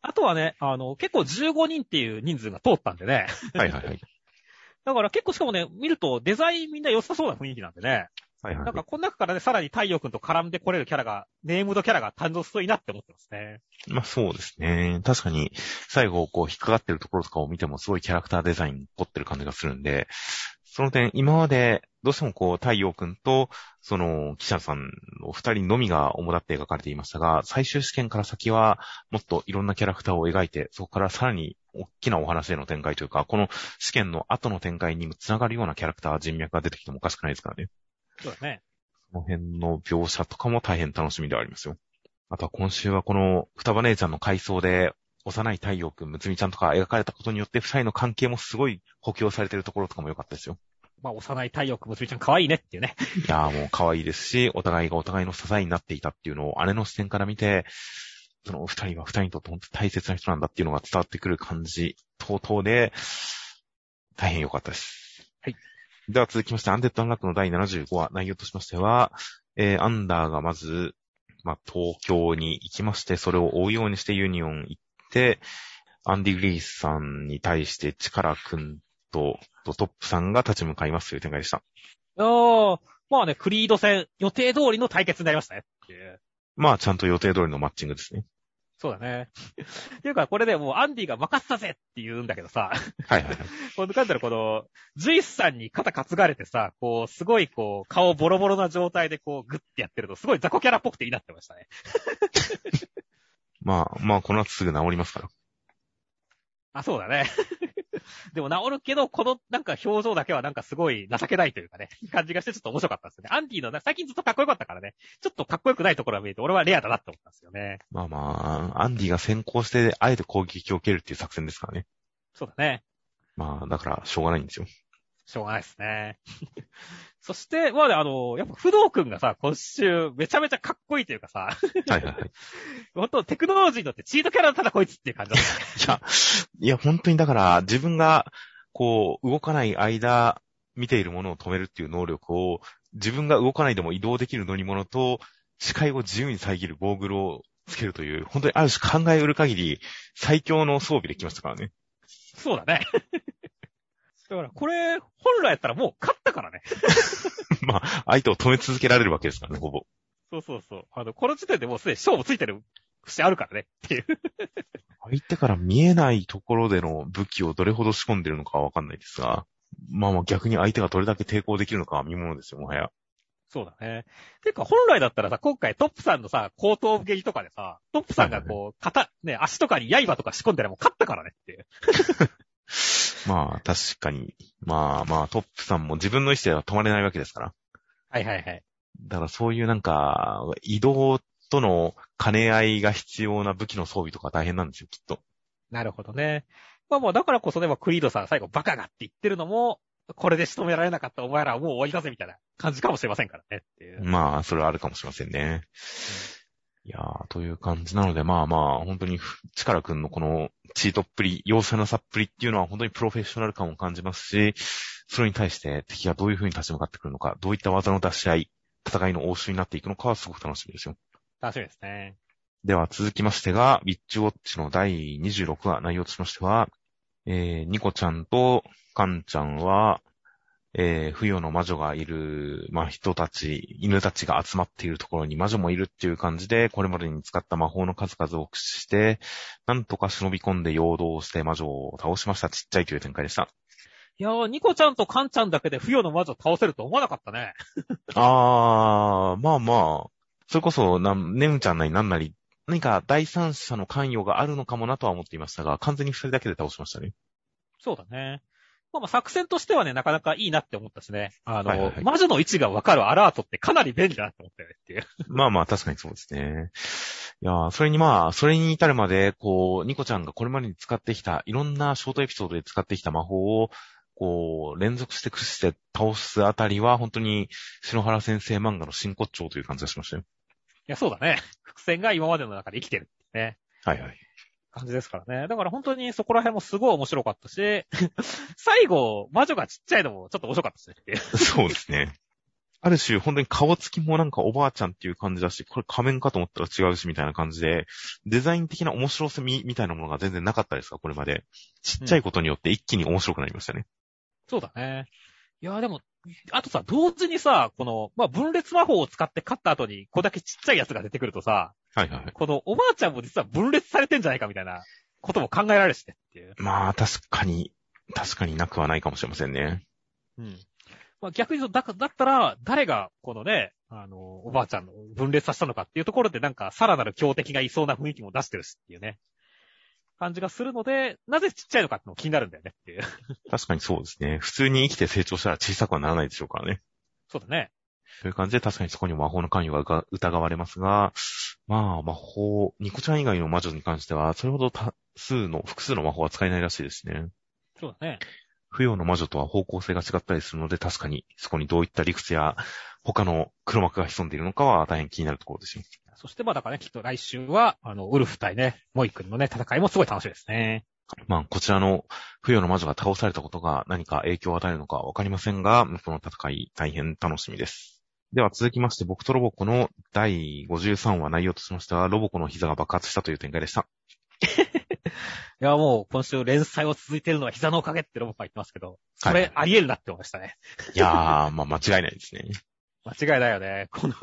S2: あとはね、あの、結構15人っていう人数が通ったんでね。
S1: はいはいはい。
S2: だから結構しかもね、見るとデザインみんな良さそうな雰囲気なんでね。
S1: はいはい
S2: なんかこの中からね、さらに太陽くんと絡んでこれるキャラが、ネームドキャラが誕生するといいなって思ってますね。
S1: まあそうですね。確かに、最後、こう、引っかかってるところとかを見ても、すごいキャラクターデザイン凝ってる感じがするんで、その点、今まで、どうしてもこう、太陽くんと、その、記者さんの二人のみが主だって描かれていましたが、最終試験から先は、もっといろんなキャラクターを描いて、そこからさらに大きなお話への展開というか、この試験の後の展開にも繋がるようなキャラクター、人脈が出てきてもおかしくないですからね。
S2: そうだね。
S1: その辺の描写とかも大変楽しみではありますよ。あとは今週はこの双葉姉ちゃんの回想で、幼い太陽くん、むつみちゃんとか描かれたことによって、二人の関係もすごい補強されてるところとかも良かったですよ。
S2: まあ、幼い太陽くん、むつみちゃん可愛いねっていうね。
S1: いやーもう可愛いですし、お互いがお互いの支えになっていたっていうのを姉の視点から見て、その二人は二人にとって本当に大切な人なんだっていうのが伝わってくる感じ、等々で、大変良かったです。
S2: はい。
S1: では続きまして、アンデッド・アンラックの第75話、内容としましては、えー、アンダーがまず、まあ、東京に行きまして、それを追うようにしてユニオン行って、アンディ・クリードさんに対して力くんと、とトップさんが立ち向かいますという展開でした。
S2: ああ、まあね、クリード戦、予定通りの対決になりましたね。
S1: まあ、ちゃんと予定通りのマッチングですね。
S2: そうだね。っていうか、これでもうアンディが任せたぜって言うんだけどさ、
S1: はいはいはい。
S2: この、なんだこの、ジュイスさんに肩担がれてさ、こう、すごいこう、顔ボロボロな状態でこう、グッてやってると、すごい雑魚キャラっぽくていいなってましたね。
S1: まあ、まあ、この後すぐ治りますから。
S2: あ、そうだね。でも治るけど、このなんか表情だけはなんかすごい情けないというかね、感じがしてちょっと面白かったですね。アンディのな、最近ずっとかっこよかったからね、ちょっとかっこよくないところが見えて、俺はレアだなって思ったんですよね。
S1: まあまあ、アンディが先行して、あえて攻撃を受けるっていう作戦ですからね。
S2: そうだね。
S1: まあ、だから、しょうがないんですよ。
S2: しょうがないですね。そして、まあね、あの、やっぱ不動くんがさ、今週めちゃめちゃかっこいいというかさ、
S1: はいはいはい。
S2: 本当テクノロジーにとってチートキャラただこいつっていう感じだった。
S1: いや、いや、本当にだから、自分が、こう、動かない間、見ているものを止めるっていう能力を、自分が動かないでも移動できる乗り物と、視界を自由に遮るゴーグルをつけるという、本当にある種考えうる限り、最強の装備できましたからね。
S2: そうだね。だから、これ、本来やったらもう勝ったからね。
S1: まあ、相手を止め続けられるわけですからね、ほぼ。
S2: そうそうそう。あの、この時点でもうすでに勝負ついてる節あるからね。っていう。
S1: 相手から見えないところでの武器をどれほど仕込んでるのかはわかんないですが、まあまあ逆に相手がどれだけ抵抗できるのかは見ものですよ、もはや。
S2: そうだね。てか、本来だったらさ、今回トップさんのさ、後頭部撃とかでさ、トップさんがこう、肩、ね、足とかに刃とか仕込んでらもう勝ったからねっていう。
S1: まあ確かに、まあまあトップさんも自分の意思では止まれないわけですから。
S2: はいはいはい。
S1: だからそういうなんか、移動との兼ね合いが必要な武器の装備とか大変なんですよ、きっと。
S2: なるほどね。まあもうだからこそね、まあクリードさん最後バカがって言ってるのも、これで仕留められなかったお前らはもう終わりだぜみたいな感じかもしれませんからねっていう。
S1: まあ、それはあるかもしれませんね。いやー、という感じなので、まあまあ、本当に、力くんのこのチートっぷり、容赦なさっぷりっていうのは本当にプロフェッショナル感を感じますし、それに対して敵がどういう風に立ち向かってくるのか、どういった技の出し合い、戦いの応酬になっていくのかはすごく楽しみですよ。
S2: 楽しみですね。
S1: では続きましてが、ビッチウォッチの第26話、内容としましては、えー、ニコちゃんとカンちゃんは、えー、冬の魔女がいる、まあ、人たち、犬たちが集まっているところに魔女もいるっていう感じで、これまでに使った魔法の数々を駆使して、なんとか忍び込んで陽動して魔女を倒しました。ちっちゃいという展開でした。
S2: いやー、ニコちゃんとカンちゃんだけで不要の魔女を倒せると思わなかったね。
S1: あー、まあまあ、それこそ、な、ネムちゃんなりなんなり、何か第三者の関与があるのかもなとは思っていましたが、完全に二人だけで倒しましたね。
S2: そうだね。まあまあ作戦としてはね、なかなかいいなって思ったしね。あの、
S1: はいはいはい
S2: 魔女の位置がわかるアラートってかなり便利だなって思ったよねっていう。
S1: まあまあ、確かにそうですね。いやーそれにまあ、それに至るまで、こう、ニコちゃんがこれまでに使ってきた、いろんなショートエピソードで使ってきた魔法を、こう、連続して駆使して倒すあたりは、本当に、篠原先生漫画の真骨頂という感じがしましたよ。
S2: いや、そうだね。伏線が今までの中で生きてるね。
S1: はいはい。
S2: 感じですからね。だから本当にそこら辺もすごい面白かったし、最後、魔女がちっちゃいのもちょっと面白かったしねっていう。
S1: そうですね。ある種、本当に顔つきもなんかおばあちゃんっていう感じだし、これ仮面かと思ったら違うしみたいな感じで、デザイン的な面白さみ、みたいなものが全然なかったですか、これまで。ちっちゃいことによって一気に面白くなりましたね。
S2: そうだね。いや、でも、あとさ、同時にさ、この、まあ、分裂魔法を使って勝った後に、これだけちっちゃいやつが出てくるとさ、
S1: はいはいはい。
S2: このおばあちゃんも実は分裂されてんじゃないかみたいなことも考えられるしねっていう。
S1: まあ、確かに、確かになくはないかもしれませんね。
S2: うん。まあ、逆に言うと、だ、だったら、誰が、このね、あの、おばあちゃんの分裂させたのかっていうところで、なんか、さらなる強敵がいそうな雰囲気も出してるしっていうね、感じがするので、なぜちっちゃいのかってのも気になるんだよねっていう。
S1: 確かにそうですね。普通に生きて成長したら小さくはならないでしょうからね。
S2: そうだね。
S1: という感じで確かにそこに魔法の関与が疑われますが、まあ魔法、ニコちゃん以外の魔女に関しては、それほど多数の、複数の魔法は使えないらしいですね。
S2: そうだね。
S1: 不要の魔女とは方向性が違ったりするので、確かにそこにどういった理屈や他の黒幕が潜んでいるのかは大変気になるところですよ。
S2: そしてまあだからね、きっと来週は、あの、ウルフ対ね、モイ君のね、戦いもすごい楽しみですね。
S1: まあ、こちらの不要の魔女が倒されたことが何か影響を与えるのかわかりませんが、この戦い大変楽しみです。では続きまして、僕とロボコの第53話内容としましては、ロボコの膝が爆発したという展開でした。
S2: いや、もう今週連載を続いているのは膝のおかげってロボが言ってますけど、そ
S1: はい
S2: れあり得るなって思いましたね。
S1: いやー、まあ間違いないですね。
S2: 間違いないよね。この、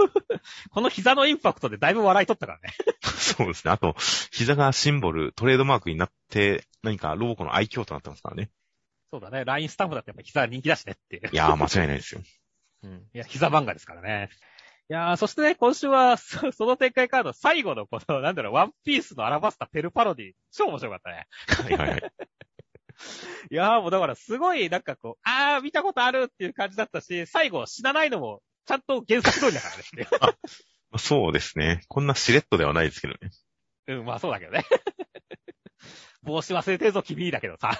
S2: この膝のインパクトでだいぶ笑い取ったからね。
S1: そうですね。あと、膝がシンボル、トレードマークになって、何かロボコの愛嬌となってますからね。
S2: そうだね。LINE スタンプだってやっぱ膝人気だしねっていう。
S1: いやー、間違いないですよ。
S2: うん。いや、膝漫画ですからね。いやー、そしてね、今週は、そその展開カード最後のこの、なんだろう、ワンピースのアラバスタペルパロディ、超面白かったね。
S1: はいはいはい。
S2: いやー、もうだからすごい、なんかこう、あー、見たことあるっていう感じだったし、最後死なないのも、ちゃんと原作通りだからねっていう。
S1: ま あそうですね。こんなしれっとではないですけどね。
S2: うん、まあそうだけどね。帽子忘れてるぞ、君だけどさ。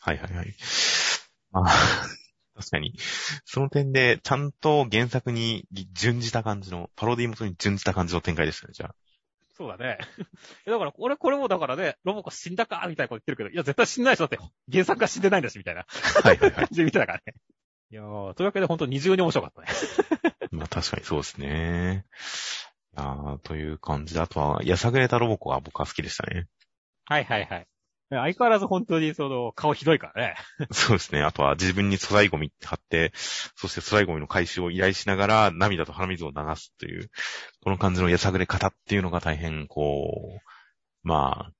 S1: はいはいはい。まあ、確かに。その点で、ちゃんと原作に準じた感じの、パロディ元に準じた感じの展開でしたね、じゃあ。
S2: そうだね。だから、俺、これもだからね、ロボコ死んだかみたいなこと言ってるけど、いや、絶対死んないでしょだって、原作が死んでないんだし、みたいな
S1: はいはいはい
S2: 感。じで見てたからね。いやー、というわけで本当二重に面白かったね。
S1: まあ確かにそうですね。あという感じで、あとは、やさぐれたロボコが僕は好きでしたね。
S2: はいはいはい。相変わらず本当にその、顔ひどいからね。
S1: そうですね。あとは自分に粗大ゴミって貼って、そして粗大ゴミの回収を依頼しながら涙と鼻水を流すという、この感じのやさぐれ方っていうのが大変、こう、まあ、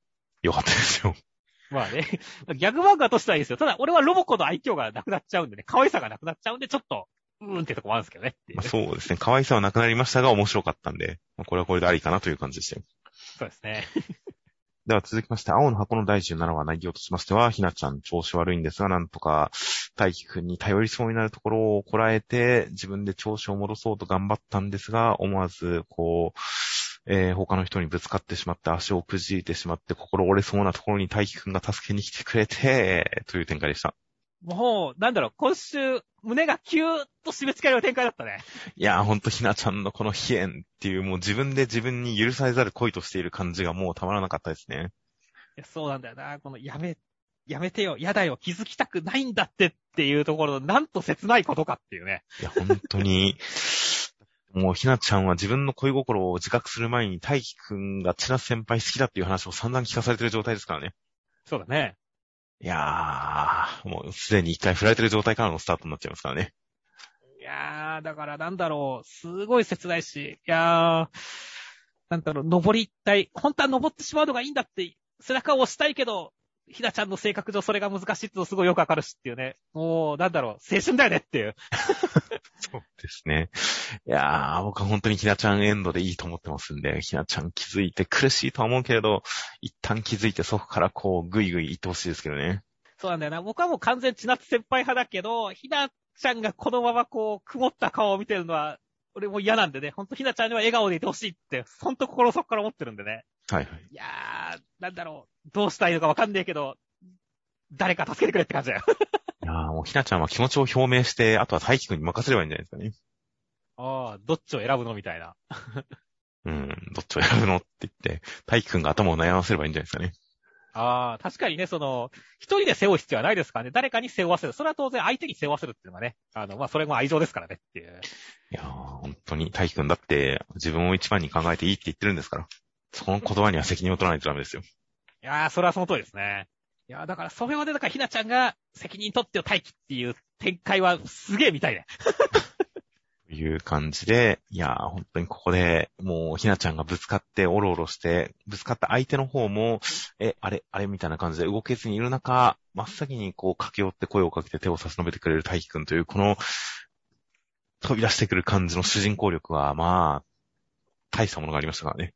S1: 良かったですよ。
S2: まあね、ギャグ漫画としてはいいですよ。ただ、俺はロボコの愛嬌がなくなっちゃうんでね、可愛さがなくなっちゃうんで、ちょっと、うーんってとこもあるんですけどね
S1: まあ、そうですね。可愛さはなくなりましたが面白かったんで、まあ、これはこれでありかなという感じでしたよ。
S2: そうですね。
S1: では続きまして、青の箱の第17話内容としましては、ひなちゃん調子悪いんですが、なんとか、大輝くんに頼りそうになるところをこらえて、自分で調子を戻そうと頑張ったんですが、思わず、こう、えー他の人にぶつかってしまって、足をくじいてしまって、心折れそうなところに大輝くんが助けに来てくれて、という展開でした。
S2: もう、なんだろう、今週、胸がキューッと締め付けられる展開だったね。
S1: いやーほんとひなちゃんのこの悲縁っていう、もう自分で自分に許されざる恋としている感じがもうたまらなかったですね。
S2: いやそうなんだよな。この、やめ、やめてよ、やだよ、気づきたくないんだってっていうところの、なんと切ないことかっていうね。
S1: いや、本当に、もうひなちゃんは自分の恋心を自覚する前に大輝くんが千奈先輩好きだっていう話を散々聞かされてる状態ですからね。
S2: そうだね。
S1: いやー、もうすでに一回振られてる状態からのスタートになっちゃいますからね。
S2: いやー、だからなんだろう、すごい切ないし、いやー、なんだろう、登りたい。本当は登ってしまうのがいいんだって、背中を押したいけど、ひなちゃんの性格上それが難しいってのすごいよくわかるしっていうね。もう、なんだろう、青春だよねっていう。
S1: そうですね。いやー、僕は本当にひなちゃんエンドでいいと思ってますんで、ひなちゃん気づいて苦しいとは思うけれど、一旦気づいてそこからこう、ぐいぐい行ってほしいですけどね。
S2: そうなんだよな。僕はもう完全千夏先輩派だけど、ひなちゃんがこのままこう、曇った顔を見てるのは、俺も嫌なんでね。ほんとひなちゃんには笑顔でいてほしいって、ほんと心の底から思ってるんでね。
S1: はいはい。
S2: いやー、なんだろう。どうしたいのかわかんねえけど、誰か助けてくれって感じだよ。
S1: いやーもうひなちゃんは気持ちを表明して、あとは大輝くんに任せればいいんじゃないですかね。
S2: ああ、どっちを選ぶの？みたいな。
S1: うん、どっちを選ぶの？って言って、大輝くんが頭を悩ませればいいんじゃないですかね。
S2: ああ、確かにね、その、一人で背負う必要はないですからね。誰かに背負わせる。それは当然相手に背負わせるっていうのはね、あの、まあ、それも愛情ですからねっていう。
S1: いやー、本当に、大輝くんだって自分を一番に考えていいって言ってるんですから。その言葉には責任を取らないとダメですよ。
S2: いやー、それはその通りですね。いやー、だからそれまでだからひなちゃんが責任取ってよ大輝っていう展開はすげえ見たいね。
S1: いう感じで、いやー、本当にここで、もう、ひなちゃんがぶつかって、おろおろして、ぶつかった相手の方も、え、あれ、あれみたいな感じで動けずにいる中、真っ先にこう、駆け寄って声をかけて手を差し伸べてくれる大輝くんという、この、飛び出してくる感じの主人公力は、まあ、大したものがありましたからね。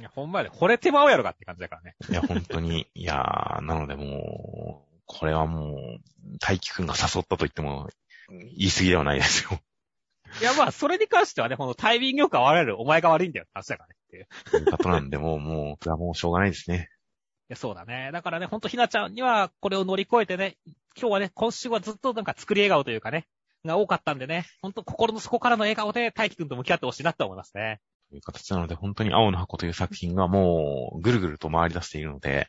S2: いや、ほんまで、惚れてまうやろがって感じだからね。
S1: いや、本当に、いやー、なのでもう、これはもう、大輝くんが誘ったと言っても、言い過ぎではないですよ。
S2: いや、まあ、それに関してはね、このタイミングよく合われるお前が悪いんだよって話だからねっていう。
S1: そういうことなんで、もう、もう、もうしょうがないですね。
S2: いや、そうだね。だからね、ほんとひなちゃんにはこれを乗り越えてね、今日はね、今週はずっとなんか作り笑顔というかね、が多かったんでね、ほんと心の底からの笑顔で大輝くんと向き合ってほしいなって思いますね。
S1: という形なので、本当に青の箱という作品がもう、ぐるぐると回り出しているので、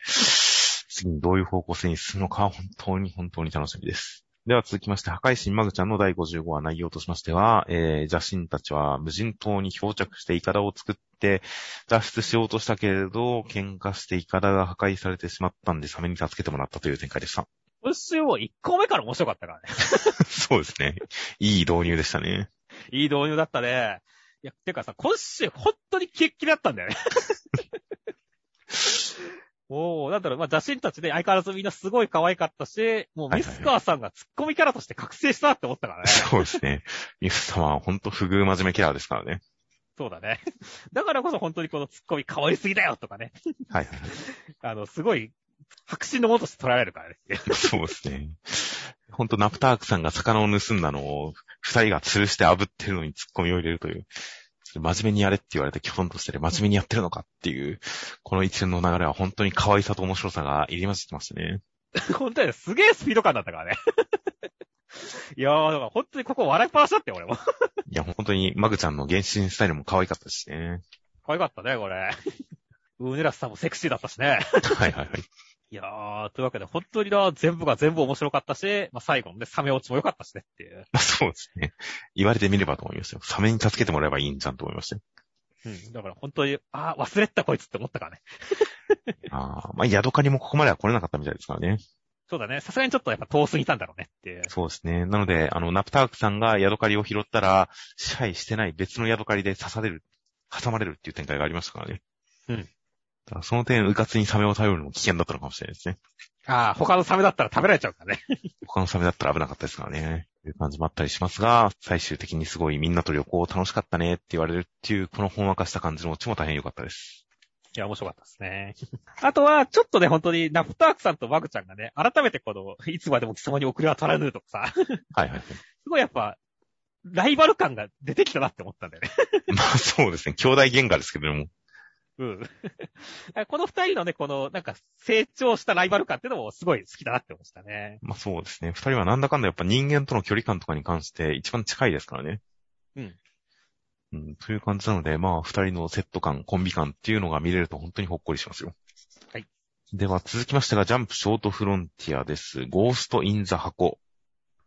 S1: 次にどういう方向性に進むのか、本当に本当に楽しみです。では続きまして、破壊神マグちゃんの第55話内容としましては、えー、邪神たちは無人島に漂着してイカダを作って脱出しようとしたけれど、喧嘩してイカダが破壊されてしまったんで、サメに助けてもらったという展開でした。
S2: 今週も1個目から面白かったからね。
S1: そうですね。いい導入でしたね。
S2: いい導入だったね。いや、てかさ、今週本当にキレッキレだったんだよね。おー、なんだろう、まあ、邪神たちで相変わらずみんなすごい可愛かったし、もうミスカーさんがツッコミキャラとして覚醒したって思ったからね。
S1: そうですね。ミスさんはほんと不遇真面目キャラですからね。
S2: そうだね。だからこそ本当にこのツッコミ変わりすぎだよとかね。
S1: はいはい。
S2: あの、すごい、白真のものとして捉えられるからね。
S1: そうですね。ほんとナプタークさんが魚を盗んだのを、二人が吊るして炙ってるのにツッコミを入れるという。真面目にやれって言われて基本として真面目にやってるのかっていう、この一連の流れは本当に可愛さと面白さが入り混じってましたね。
S2: 本当にすげえスピード感だったからね。いやー、だから本当にここ笑いっぱなしだって俺も。
S1: いや、本当にマグちゃんの原神スタイルも可愛かったしね。
S2: 可愛かったね、これ。ウーネラスさんもセクシーだったしね。
S1: はいはいはい。
S2: いやー、というわけで、本当にな、全部が全部面白かったし、まあ、最後のね、サメ落ちも良かったしねっていう。
S1: まあ、そうですね。言われてみればと思いますよ。サメに助けてもらえばいいんじゃんと思いましたよ。
S2: うん。だから本当に、ああ、忘れたこいつって思ったからね。
S1: ああ、まあ、ヤドカリもここまでは来れなかったみたいですからね。
S2: そうだね。さすがにちょっとやっぱ遠すぎたんだろうねっていう。
S1: そうですね。なので、あの、ナプタークさんがヤドカリを拾ったら、支配してない別のヤドカリで刺される、挟まれるっていう展開がありましたからね。
S2: うん。
S1: だからその点、うかつにサメを頼るのも危険だったのかもしれないですね。
S2: ああ、他のサメだったら食べられちゃうからね。
S1: 他のサメだったら危なかったですからね。という感じもあったりしますが、最終的にすごいみんなと旅行楽しかったねって言われるっていう、このほんわかした感じのオチも大変良かったです。
S2: いや、面白かったですね。あとは、ちょっとね、本当に、ナフタークさんとマグちゃんがね、改めてこの、いつまでも貴様に遅れは取らぬとかさ。
S1: はいはい。す
S2: ごいやっぱ、ライバル感が出てきたなって思ったんだよね。
S1: まあそうですね。兄弟喧嘩ですけども。
S2: うん。この二人のね、この、なんか、成長したライバル感っていうのもすごい好きだなって思いましたね。
S1: まあそうですね。二人はなんだかんだやっぱ人間との距離感とかに関して一番近いですからね。
S2: うん。
S1: うん、という感じなので、まあ二人のセット感、コンビ感っていうのが見れると本当にほっこりしますよ。
S2: はい。
S1: では続きましてが、ジャンプショートフロンティアです。ゴースト・イン・ザ・箱。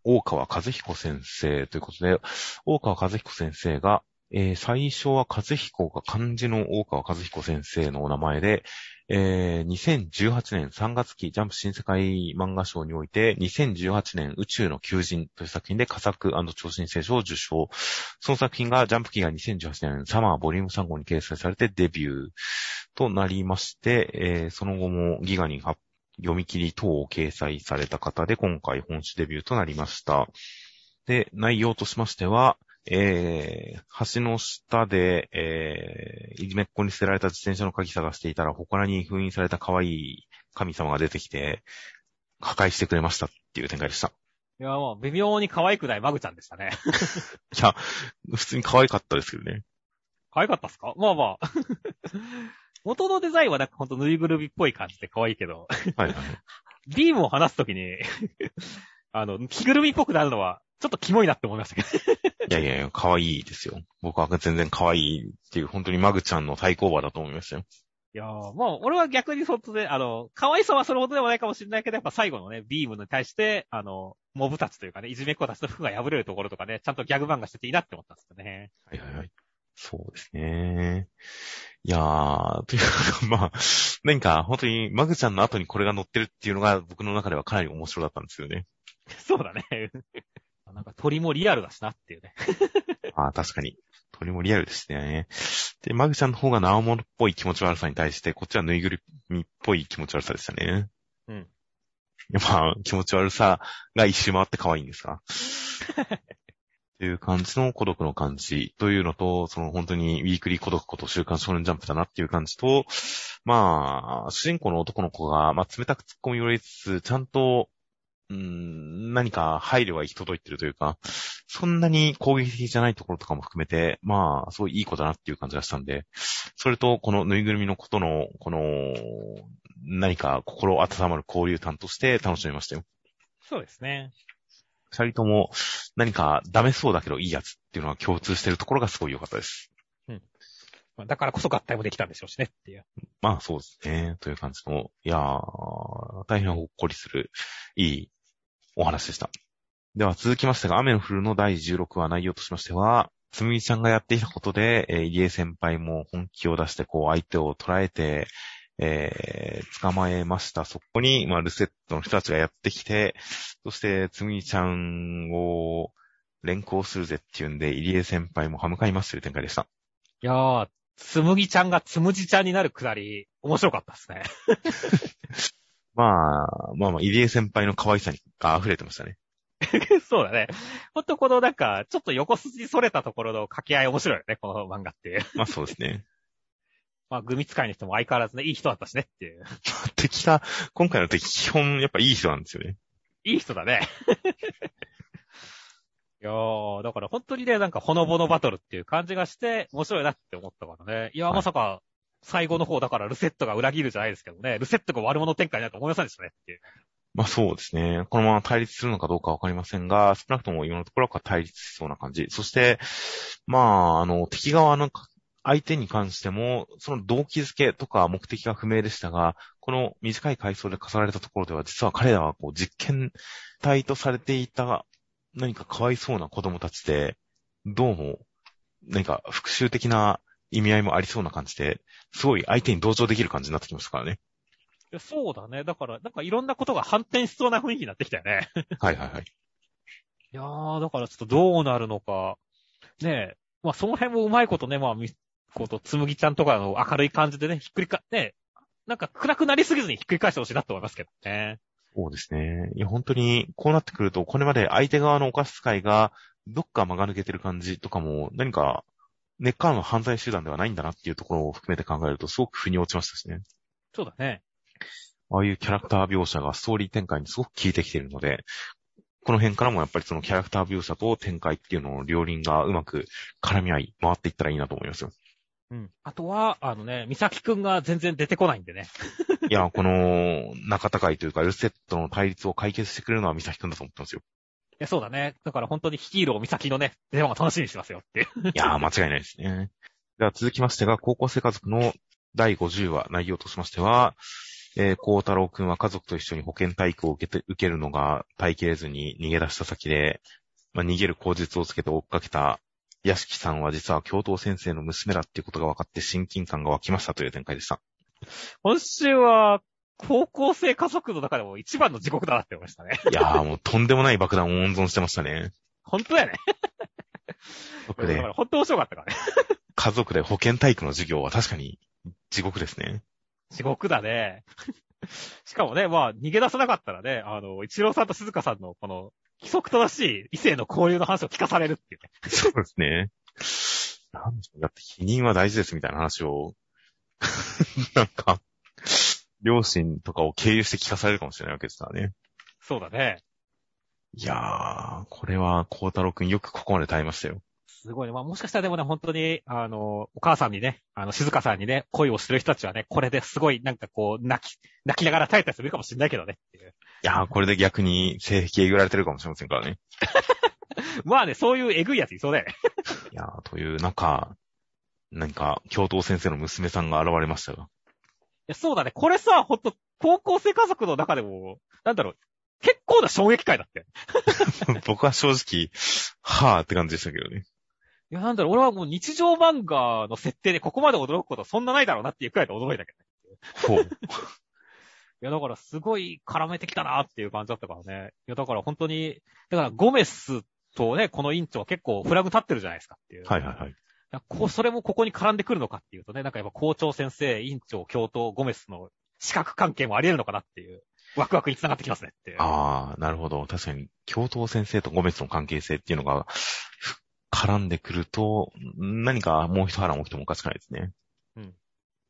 S1: 大川和彦先生ということで、大川和彦先生が、えー、最初は和彦が漢字の大川和彦先生のお名前で、えー、2018年3月期ジャンプ新世界漫画賞において、2018年宇宙の求人という作品で佳作超新星賞を受賞。その作品がジャンプ期が2018年サマーボリューム3号に掲載されてデビューとなりまして、えー、その後もギガに発読み切り等を掲載された方で、今回本誌デビューとなりました。で、内容としましては、えー、橋の下で、えー、いじめっ子に捨てられた自転車の鍵探していたら、祠に封印された可愛い神様が出てきて、破壊してくれましたっていう展開でした。
S2: いや、もう微妙に可愛くないマグちゃんでしたね。
S1: いや、普通に可愛かったですけどね。
S2: 可愛かったっすか？まあまあ。元のデザインはなんかほんとぬいぐるみっぽい感じで可愛いけど、
S1: はいはい。
S2: ビームを離すときに、あの、着ぐるみっぽくなるのは、ちょっとキモいなって思いましたけど。
S1: いやいやいや、可愛いですよ。僕は全然可愛いっていう、本当にマグちゃんの対抗馬だと思いましたよ。
S2: いやー、まあ、俺は逆にそっちで、あの、可愛さはそれほどでもないかもしれないけど、やっぱ最後のね、ビームに対して、あの、モブたちというかね、いじめっ子たちの服が破れるところとかね、ちゃんとギャグ漫画してていいなって思ったんですよね。
S1: はいはいはい。そうですね。いやー、というか、まあ、何か本当にマグちゃんの後にこれが載ってるっていうのが僕の中ではかなり面白かったんですよね。
S2: そうだね。なんか鳥もリアルだしなっていうね。
S1: ああ、確かに。鳥もリアルですね。で、マグちゃんの方がナオモっぽい気持ち悪さに対して、こっちはぬいぐるみっぽい気持ち悪さでしたね。
S2: うん。
S1: いや、まあ、気持ち悪さが一周回って可愛いんですが。という感じの孤独の感じというのと、その本当にウィークリー孤独こと週刊少年ジャンプだなっていう感じと、まあ、主人公の男の子が、まあ、冷たく突っ込み寄りつつ、ちゃんと、うーん、何か配慮が行き届いてるというか、そんなに攻撃的じゃないところとかも含めて、まあ、すごいいい子だなっていう感じがしたんで、それと、このぬいぐるみのことの、この、何か心温まる交流感として楽しみましたよ。
S2: そうですね。
S1: 二人とも何かダメそうだけどいいやつっていうのは共通してるところがすごい良かったです。
S2: まあだからこそ合体もできたんでしょうしねっていう。
S1: まあそうですね。という感じの、いやー、大変ほっこりする、いいお話でした。では続きましてが、雨の降るの第16話内容としましては、つむぎちゃんがやっていたことで、えー、入江先輩も本気を出して、こう、相手を捉えて、えー、捕まえました。そこに、まあ、ルセットの人たちがやってきて、そして、つむぎちゃんを連行するぜっていうんで、入江先輩も歯向かいますという展開でした。
S2: いやー、つむぎちゃんがつむじちゃんになるくだり、面白かったですね。
S1: まあ、まあまあ、入江先輩の可愛さにが溢れてましたね。
S2: そうだね。ほんとこのなんか、ちょっと横筋それたところの掛け合い面白いよね、この漫画っていう。
S1: まあそうですね。
S2: まあ、グミ使いの人も相変わらずね、いい人だったしねっていう。
S1: 敵が、今回の敵基本やっぱいい人なんですよね。
S2: いい人だね。いやー、だから本当にね、なんかほのぼのバトルっていう感じがして、面白いなって思ったからね。いやー、
S1: はい
S2: まさか、最後の方だからルセットが裏切るじゃないですけどね、ルセットが悪者展開になると思いませんでしたねっていう。
S1: まあそうですね。このまま対立するのかどうかわかりませんが、少なくとも今のところは対立しそうな感じ。そして、まあ、あの、敵側の相手に関しても、その動機づけとか目的が不明でしたが、この短い回想で飾られたところでは、実は彼らはこう実験体とされていた何かかわいそうな子供たちで、どうも何か復讐的な意味合いもありそうな感じで、すごい相手に同情できる感じになってきましたからね。
S2: そうだね。だから、なんかいろんなことが反転しそうな雰囲気になってきたよね。
S1: はいはいはい。
S2: いやー、だからちょっとどうなるのか。ねえ。まあその辺もうまいことね、まあみ、こと、つむぎちゃんとかの明るい感じでね、ひっくりか、ねなんか暗くなりすぎずにひっくり返してほしいなと思いますけどね。
S1: そうですね。いや、本当に、こうなってくると、これまで相手側のお菓子使いが、どっか間が抜けてる感じとかも、何か、根っからの犯罪集団ではないんだなっていうところを含めて考えると、すごく腑に落ちましたしね。
S2: そうだね。
S1: ああいうキャラクター描写がストーリー展開にすごく効いてきているので、この辺からもやっぱりそのキャラクター描写と展開っていうのの両輪がうまく絡み合い、回っていったらいいなと思いますよ。
S2: うん。あとは、あのね、みさきくんが全然出てこないんでね。
S1: いや、この、仲高いというか、ルセットの対立を解決してくれるのはミサキ君だと思ってますよ。
S2: いや、そうだね。だから本当にヒーローみさきのね、出番を楽しみにしてますよっていう。
S1: いやー、間違いないですね。では続きましてが、高校生家族の第50話、内容としましては、えー、孝太郎くんは家族と一緒に保健体育を受けて、受けるのが耐えきれずに逃げ出した先で、まあ、逃げる口実をつけて追っかけた屋敷さんは実は教頭先生の娘だっていうことが分かって親近感が湧きましたという展開でした。
S2: 今週は、高校生家族の中でも一番の地獄だなって思いましたね。
S1: いやー、もうとんでもない爆弾を温存してましたね。
S2: 本当やね。
S1: 家族で
S2: だから、本当面白かったからね。
S1: 家族で保健体育の授業は確かに地獄ですね。
S2: 地獄だね。しかもね、まあ、逃げ出さなかったらね、あの、一郎さんと静香さんの、この、規則正しい異性の交流の話を聞かされるっていうね。
S1: そうですね。なんでしょう。だって否認は大事ですみたいな話を、なんか、両親とかを経由して聞かされるかもしれないわけですからね。
S2: そうだね。
S1: いやー、これは、孝太郎くんよくここまで耐えましたよ。
S2: すごいね。まあもしかしたらでもね、本当に、あの、お母さんにね、あの、静香さんにね、恋をしてる人たちはね、これですごい、なんかこう、泣き、泣きながら耐えたりするかもしれないけどねい
S1: やー、これで逆に性癖えぐられてるかもしれませんからね。
S2: まあね、そういうえぐいやついそうだよね。
S1: いやー、という中、何か、教頭先生の娘さんが現れましたが。
S2: いや、そうだね。これさ、ほんと、高校生家族の中でも、なんだろう、結構な衝撃回だって。
S1: 僕は正直、はーって感じでしたけどね。
S2: いや、なんだろう、俺はもう日常漫画の設定でここまで驚くことはそんなないだろうなっていうくらいで驚いたけどね。
S1: ほう。
S2: いや、だからすごい絡めてきたなっていう感じだったからね。いや、だから本当に、だからゴメスとね、この委員長は結構フラグ立ってるじゃないですかっていう。
S1: はいはいはい。
S2: こう、それもここに絡んでくるのかっていうとね、なんかやっぱ校長先生、委員長、教頭、ゴメスの資格関係もあり得るのかなっていう、ワクワクに繋がってきますねっていう。
S1: あー、なるほど。確かに、教頭先生とゴメスの関係性っていうのが、ふ絡んでくると、何かもう一波乱起きてもおかしくないですね。
S2: うん。
S1: い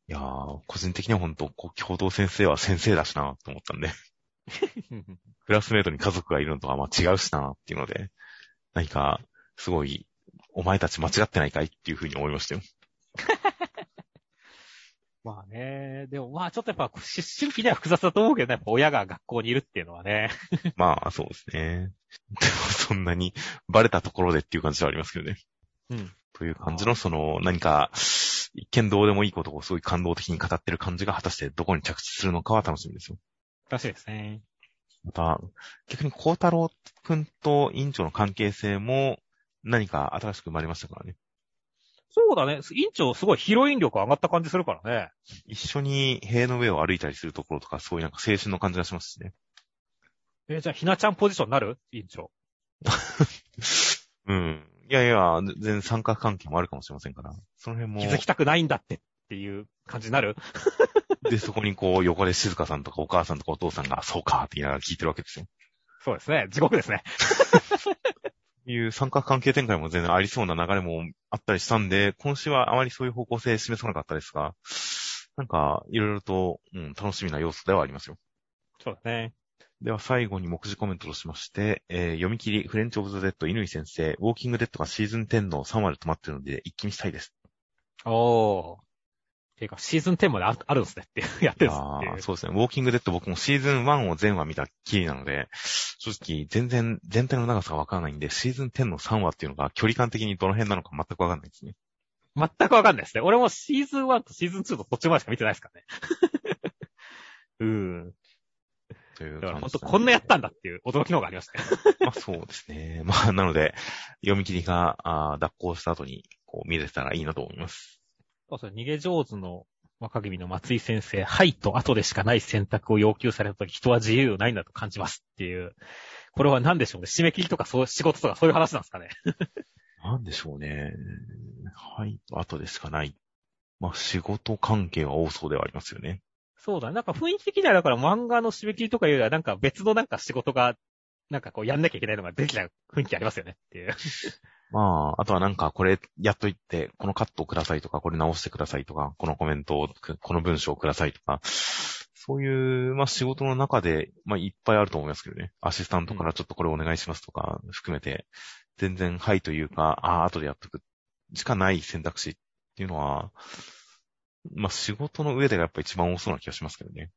S1: やー、個人的には本当、こう教頭先生は先生だしな、と思ったんで。クラスメイトに家族がいるのとはまあ違うしな、っていうので、何か、すごい、お前たち間違ってないかいっていうふうに思いましたよ。
S2: まあね、でもまあちょっとやっぱ思春期では複雑だと思うけどね、やっぱ親が学校にいるっていうのはね。
S1: まあ、そうですね。でも、そんなに、バレたところでっていう感じはありますけどね。
S2: うん。
S1: という感じの、その、何か、一見どうでもいいことをすごい感動的に語ってる感じが果たしてどこに着地するのかは楽しみですよ。
S2: らしいですね。
S1: また、逆に孝太郎くんと委員長の関係性も何か新しく生まれましたからね。
S2: そうだね。委員長すごいヒロイン力上がった感じするからね。
S1: 一緒に塀の上を歩いたりするところとか、そういうなんか青春の感じがしますしね。
S2: えじゃあひなちゃんポジションになる？委員長。
S1: うん。いやいや、全然三角関係もあるかもしれませんから。その辺も。
S2: 気づきたくないんだってっていう感じになる？
S1: で、そこにこう、横で静香さんとかお母さんとかお父さんが、そうかって言いながら聞いてるわけですよ。
S2: そうですね。地獄ですね。
S1: いう三角関係展開も全然ありそうな流れもあったりしたんで、今週はあまりそういう方向性示さなかったですが、なんか、いろいろと、うん、楽しみな要素ではありますよ。
S2: そうだね。
S1: では最後に目次コメントとしまして、えー読み切り、フレンチオブザ・デッド、乾先生、ウォーキングデッドがシーズン10の3話で止まってるので、一気見したいです。
S2: おー。ていうか、シーズン10までああるんですねってやってるんです。
S1: あーそうですね。ウォーキングデッド僕もシーズン1を全話見たきりなので、正直全然全体の長さがわからないんで、シーズン10の3話っていうのが距離感的にどの辺なのか全くわかんないですね。
S2: 全くわかんないですね。俺もシーズン1とシーズン2の途中までしか見てないですからね。うん。
S1: という
S2: だから本
S1: 感じ
S2: 当こんなやったんだっていう驚きの方がありましたね。
S1: まあそうですね。まあなので、読み切りがあー脱行した後にこう見れたらいいなと思います。
S2: そうそう、逃げ上手の若君の松井先生、はいと後でしかない選択を要求されたとき、人は自由ないんだと感じますっていう。これは何でしょうね。締め切りとかそう、仕事とかそういう話なんですかね。
S1: なんでしょうね。はい、後でしかない。まあ仕事関係は多そうではありますよね。
S2: そうだね。なんか雰囲気的にはだから漫画の締め切りとかいうよりはなんか別のなんか仕事が、なんかこうやんなきゃいけないのができた雰囲気ありますよねっていう。
S1: まあ、あとはなんかこれやっといて、このカットをくださいとか、これ直してくださいとか、このコメントを、この文章をくださいとか、そういう、まあ仕事の中で、まあいっぱいあると思いますけどね。アシスタントからちょっとこれお願いしますとか、含めて、全然はいというか、ああ、後でやっとくしかない選択肢っていうのは、まあ仕事の上でがやっぱ一番多そうな気がしますけどね。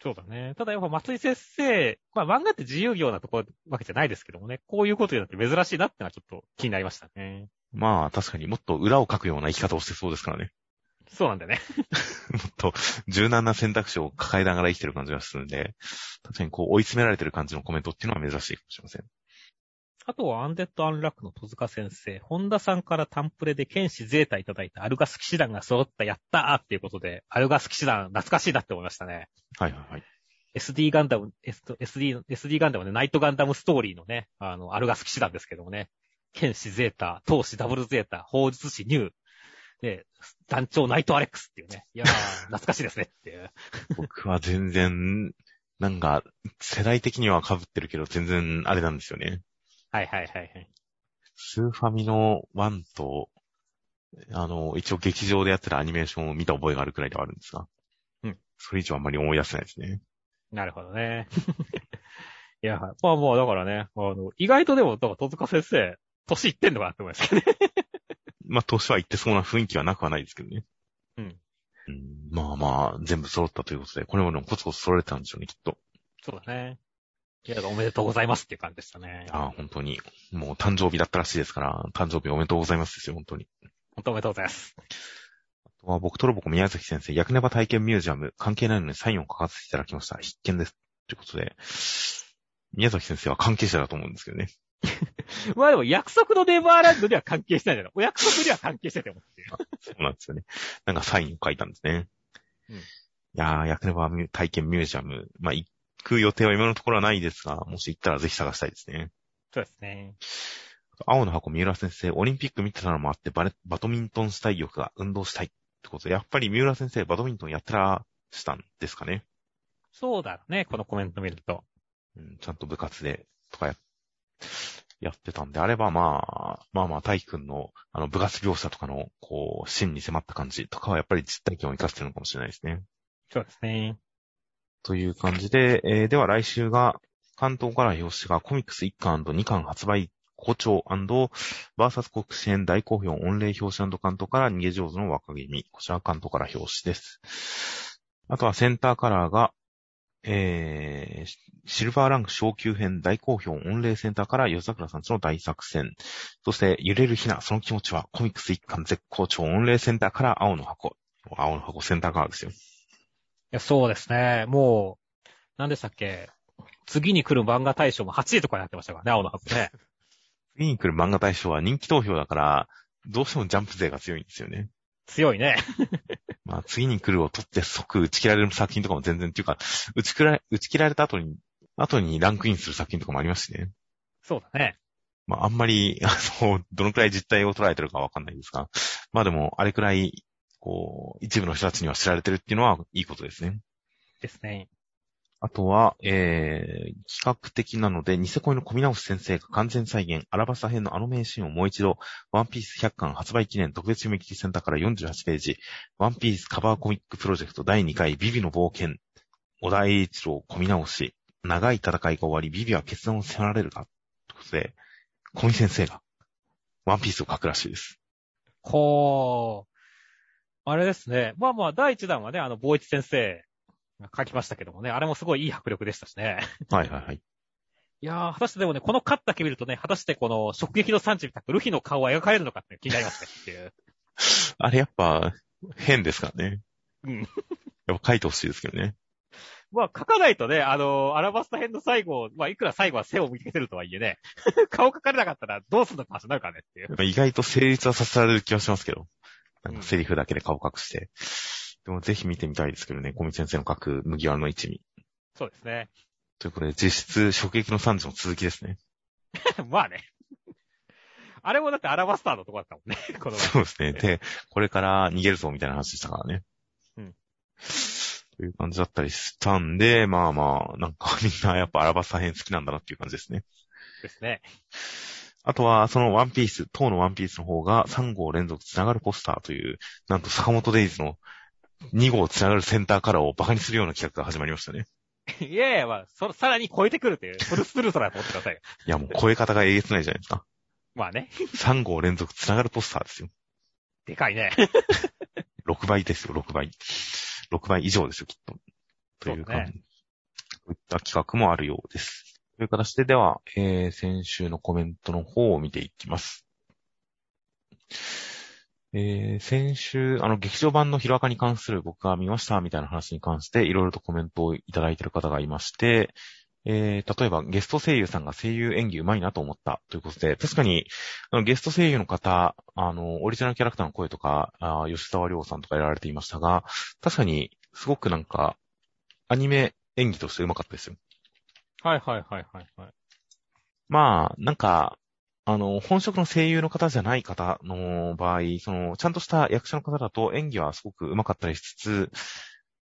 S2: そうだね。ただやっぱ松井先生、まあ漫画って自由業なところわけじゃないですけどもね、こういうことになって珍しいなってのはちょっと気になりましたね。
S1: まあ確かにもっと裏を書くような生き方をしてそうですからね。
S2: そうなんだよね。
S1: もっと柔軟な選択肢を抱えながら生きてる感じがするんで、確かにこう追い詰められてる感じのコメントっていうのは珍しいかもしれません。
S2: あとはアンデッド・アンラックの戸塚先生、本田さんからタンプレで剣士ゼータいただいたアルガス騎士団が揃ったやったーっていうことで、アルガス騎士団懐かしいなって思いましたね。
S1: はいはいはい。
S2: SD ガンダム、SD、SD ガンダムね、ナイトガンダムストーリーのね、あの、アルガス騎士団ですけどもね、剣士ゼータ、闘士ダブルゼータ、法術師ニュー、で、団長ナイトアレックスっていうね。いやー、懐かしいですねっていう。
S1: 僕は全然、なんか、世代的には被ってるけど、全然あれなんですよね。
S2: はいはいはいはい。
S1: スーファミの1と、あの、一応劇場でやってるアニメーションを見た覚えがあるくらいではあるんですが。
S2: うん。
S1: それ以上あんまり思い出せないですね。
S2: なるほどね。いや、まあまあ、だからね、あの、意外とでも、だから戸塚先生、年いってんのかなって思いますけどね。
S1: まあ、年は言ってそうな雰囲気はなくはないですけどね。
S2: うん。
S1: うん、まあまあ、全部揃ったということで、これもでもコツコツ揃えてたんでしょうね、きっと。
S2: そうだね。いや、おめでとうございますっていう感じでしたね。
S1: ああ、本当に。もう誕生日だったらしいですから、誕生日おめでとうございますですよ、本当に。
S2: 本当おめでとうございます。
S1: あとは僕とロボコ宮崎先生、薬ネバ体験ミュージアム、関係ないのにサインを書かせていただきました。必見です。ということで、宮崎先生は関係者だと思うんですけどね。
S2: まあでも、約束のネバーランドには関係してないじゃない。お約束には関係してて思ってる。
S1: そうなんですよね。なんかサインを書いたんですね。
S2: うん
S1: いやー、薬ネバ体験ミュージアム。まあ、行く予定は今のところはないですが、もし行ったらぜひ探したいですね。
S2: そうですね。
S1: 青の箱三浦先生、オリンピック見てたのもあってバレ、バドミントンしたい欲が運動したいってことで、やっぱり三浦先生、バドミントンやってらしたんですかね。
S2: そうだね、このコメント見ると。
S1: うん、ちゃんと部活で、とかや、やってたんであれば、まあ、まあまあ、大輝くんの、あの、部活描写とかの、こう、真に迫った感じとかはやっぱり実体験を活かしてるのかもしれないですね。
S2: そうですね。
S1: という感じで、えーでは来週が、関東から表紙がコミックス1巻 &2 巻発売好調バーサス国支援大好評御礼表紙関東から逃げ上手の若君。こちら関東から表紙です。あとはセンターカラーが、えー、シルバーランク昇級編大好評御礼センターから夜桜さんちの大作戦。そして揺れるひな、その気持ちはコミックス1巻絶好調御礼センターから青の箱。青の箱センターカラーですよ。
S2: いや、そうですね。もう、何でしたっけ？次に来る漫画大賞も8位とかになってましたからね、青の箱ね。
S1: 次に来る漫画大賞は人気投票だから、どうしてもジャンプ勢が強いんですよね。
S2: 強いね。
S1: まあ、次に来るを取って即打ち切られる作品とかも全然っていうか、打ち切られ、打ち切られた後に、後にランクインする作品とかもありますしね。
S2: そうだね。
S1: まあ、あんまり、あの、どのくらい実態を捉えてるかわかんないですが、まあでも、あれくらい、こう、一部の人たちには知られてるっていうのは、いいことですね。
S2: ですね。
S1: あとは、えー、企画的なので、ニセ恋の小見直し先生が完全再現、アラバスタ編のあの名シーンをもう一度、ワンピース100巻発売記念特別読み切りセンターから48ページ、ワンピースカバーコミックプロジェクト第2回ビビの冒険、小田栄一郎小見直し、長い戦いが終わり、ビビは決断を迫られるか、ということで、小見先生が、ワンピースを書くらしいです。
S2: こう、あれですね。まあまあ、第1弾はね、あの、坊一先生が書きましたけどもね、あれもすごいいい迫力でしたしね。
S1: はいはいはい。
S2: いやー、果たしてでもね、このカットだけ見るとね、果たしてこの、直撃の産地みたくルフィの顔は描かれるのかって気になりますねっていう。
S1: あれやっぱ、変ですからね。
S2: うん。
S1: やっぱ書いてほしいですけどね。
S2: まあ、書かないとね、あの、アラバスタ編の最後、まあ、いくら最後は背を向けてるとはいえね、顔描かれなかったらどうするのか話になるからねっていう。
S1: 意外と成立はさせられる気はしますけど。なんかセリフだけで顔隠して。でもぜひ見てみたいですけどね、小見先生の書く麦わらの一味。
S2: そうですね。
S1: ということで、実質、食撃の惨事の続きですね。
S2: まあね。あれもだってアラバスターのとこだったもんね。この
S1: そうですね。で、これから逃げるぞみたいな話でしたからね。
S2: うん。
S1: という感じだったりしたんで、まあまあ、なんかみんなやっぱアラバスタ編好きなんだなっていう感じですね。
S2: ですね。
S1: あとは、そのワンピース、当のワンピースの方が3号連続つながるポスターという、なんと坂本デイズの2号つながるセンターカラーをバカにするような企画が始まりましたね。
S2: いやいや、まあ、そ、さらに超えてくるっていう、フルスルートだと思ってくださいよ。
S1: いやもう声方がえげつないじゃないですか。
S2: まあね。
S1: 3号連続つながるポスターですよ。
S2: でかいね。
S1: 6倍ですよ、6倍。6倍以上ですよ、きっと。というか、
S2: そうね
S1: そういった企画もあるようです。という形で、では、えー、先週のコメントの方を見ていきます。えー、先週、あの、劇場版のヒロアカに関する僕が見ましたみたいな話に関して、いろいろとコメントをいただいている方がいまして、えー、例えばゲスト声優さんが声優演技上手いなと思ったということで、確かに、あのゲスト声優の方、あの、オリジナルキャラクターの声とか、あ吉沢亮さんとかやられていましたが、確かに、すごくなんか、アニメ演技として上手かったですよ。
S2: はいはいはいはいはい。
S1: まあ、なんか、あの、本職の声優の方じゃない方の場合、その、ちゃんとした役者の方だと演技はすごく上手かったりしつつ、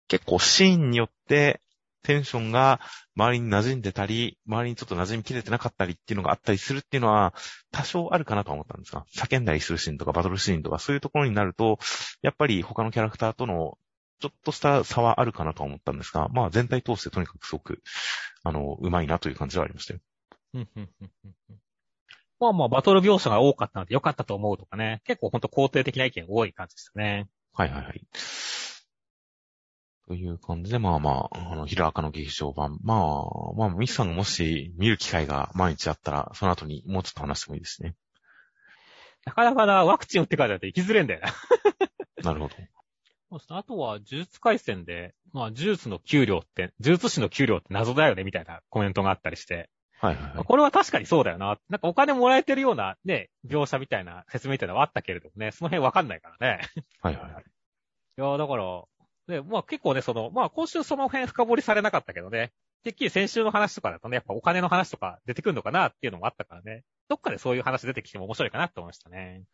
S1: 結構シーンによってテンションが周りに馴染んでたり、周りにちょっと馴染みきれてなかったりっていうのがあったりするっていうのは、多少あるかなと思ったんですが、叫んだりするシーンとかバトルシーンとかそういうところになると、やっぱり他のキャラクターとのちょっとした差はあるかなと思ったんですが、まあ全体通してとにかくすごく、あの、上手いなという感じはありましたよ。
S2: まあまあ、バトル描写が多かったので良かったと思うとかね。結構ほんと肯定的な意見多い感じでしたね。
S1: はいはいはい。という感じで、まあまあ、あの、ヒラアカの劇場版。まあ、まあ、ミスさんがもし見る機会が毎日あったら、その後にもうちょっと話してもいいですね。
S2: なかなかな、ワクチン打ってからだと行きづれんだよな。
S1: なるほど。
S2: そうですねあとは、呪術回戦で、まあ、呪術の給料って、呪術師の給料って謎だよね、みたいなコメントがあったりして。
S1: はいはいはい。
S2: これは確かにそうだよな。なんかお金もらえてるようなね、描写みたいな説明みたいなのはあったけれどもね、その辺わかんないからね。
S1: はいはいはい。
S2: いやーだから、ね、まあ結構ね、その、まあ今週その辺深掘りされなかったけどね、てっきり先週の話とかだとね、やっぱお金の話とか出てくるのかなっていうのもあったからね、どっかでそういう話出てきても面白いかなって思いましたね。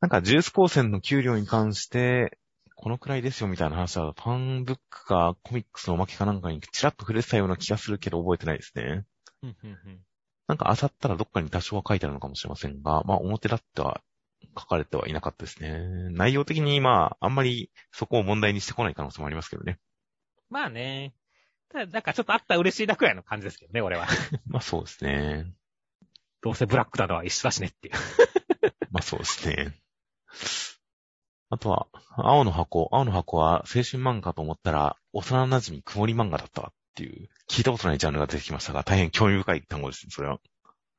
S1: なんか、ジュース高専の給料に関して、このくらいですよみたいな話は、ファンブックかコミックスのおまけかなんかにちらっと触れてたような気がするけど覚えてないですね。なんか、あさったらどっかに多少は書いてあるのかもしれませんが、まあ、表立っては書かれてはいなかったですね。内容的に、まあ、あんまりそこを問題にしてこない可能性もありますけどね。
S2: まあね。ただ、なんかちょっとあったら嬉しいなくらいの感じですけどね、俺は。
S1: まあ、そうですね。
S2: どうせブラックだのは一緒だしねっていう。
S1: まあ、そうですね。あとは、青の箱。青の箱は青春漫画と思ったら、幼馴染曇り漫画だったわっていう、聞いたことないジャンルが出てきましたが、大変興味深い単語ですね、それは。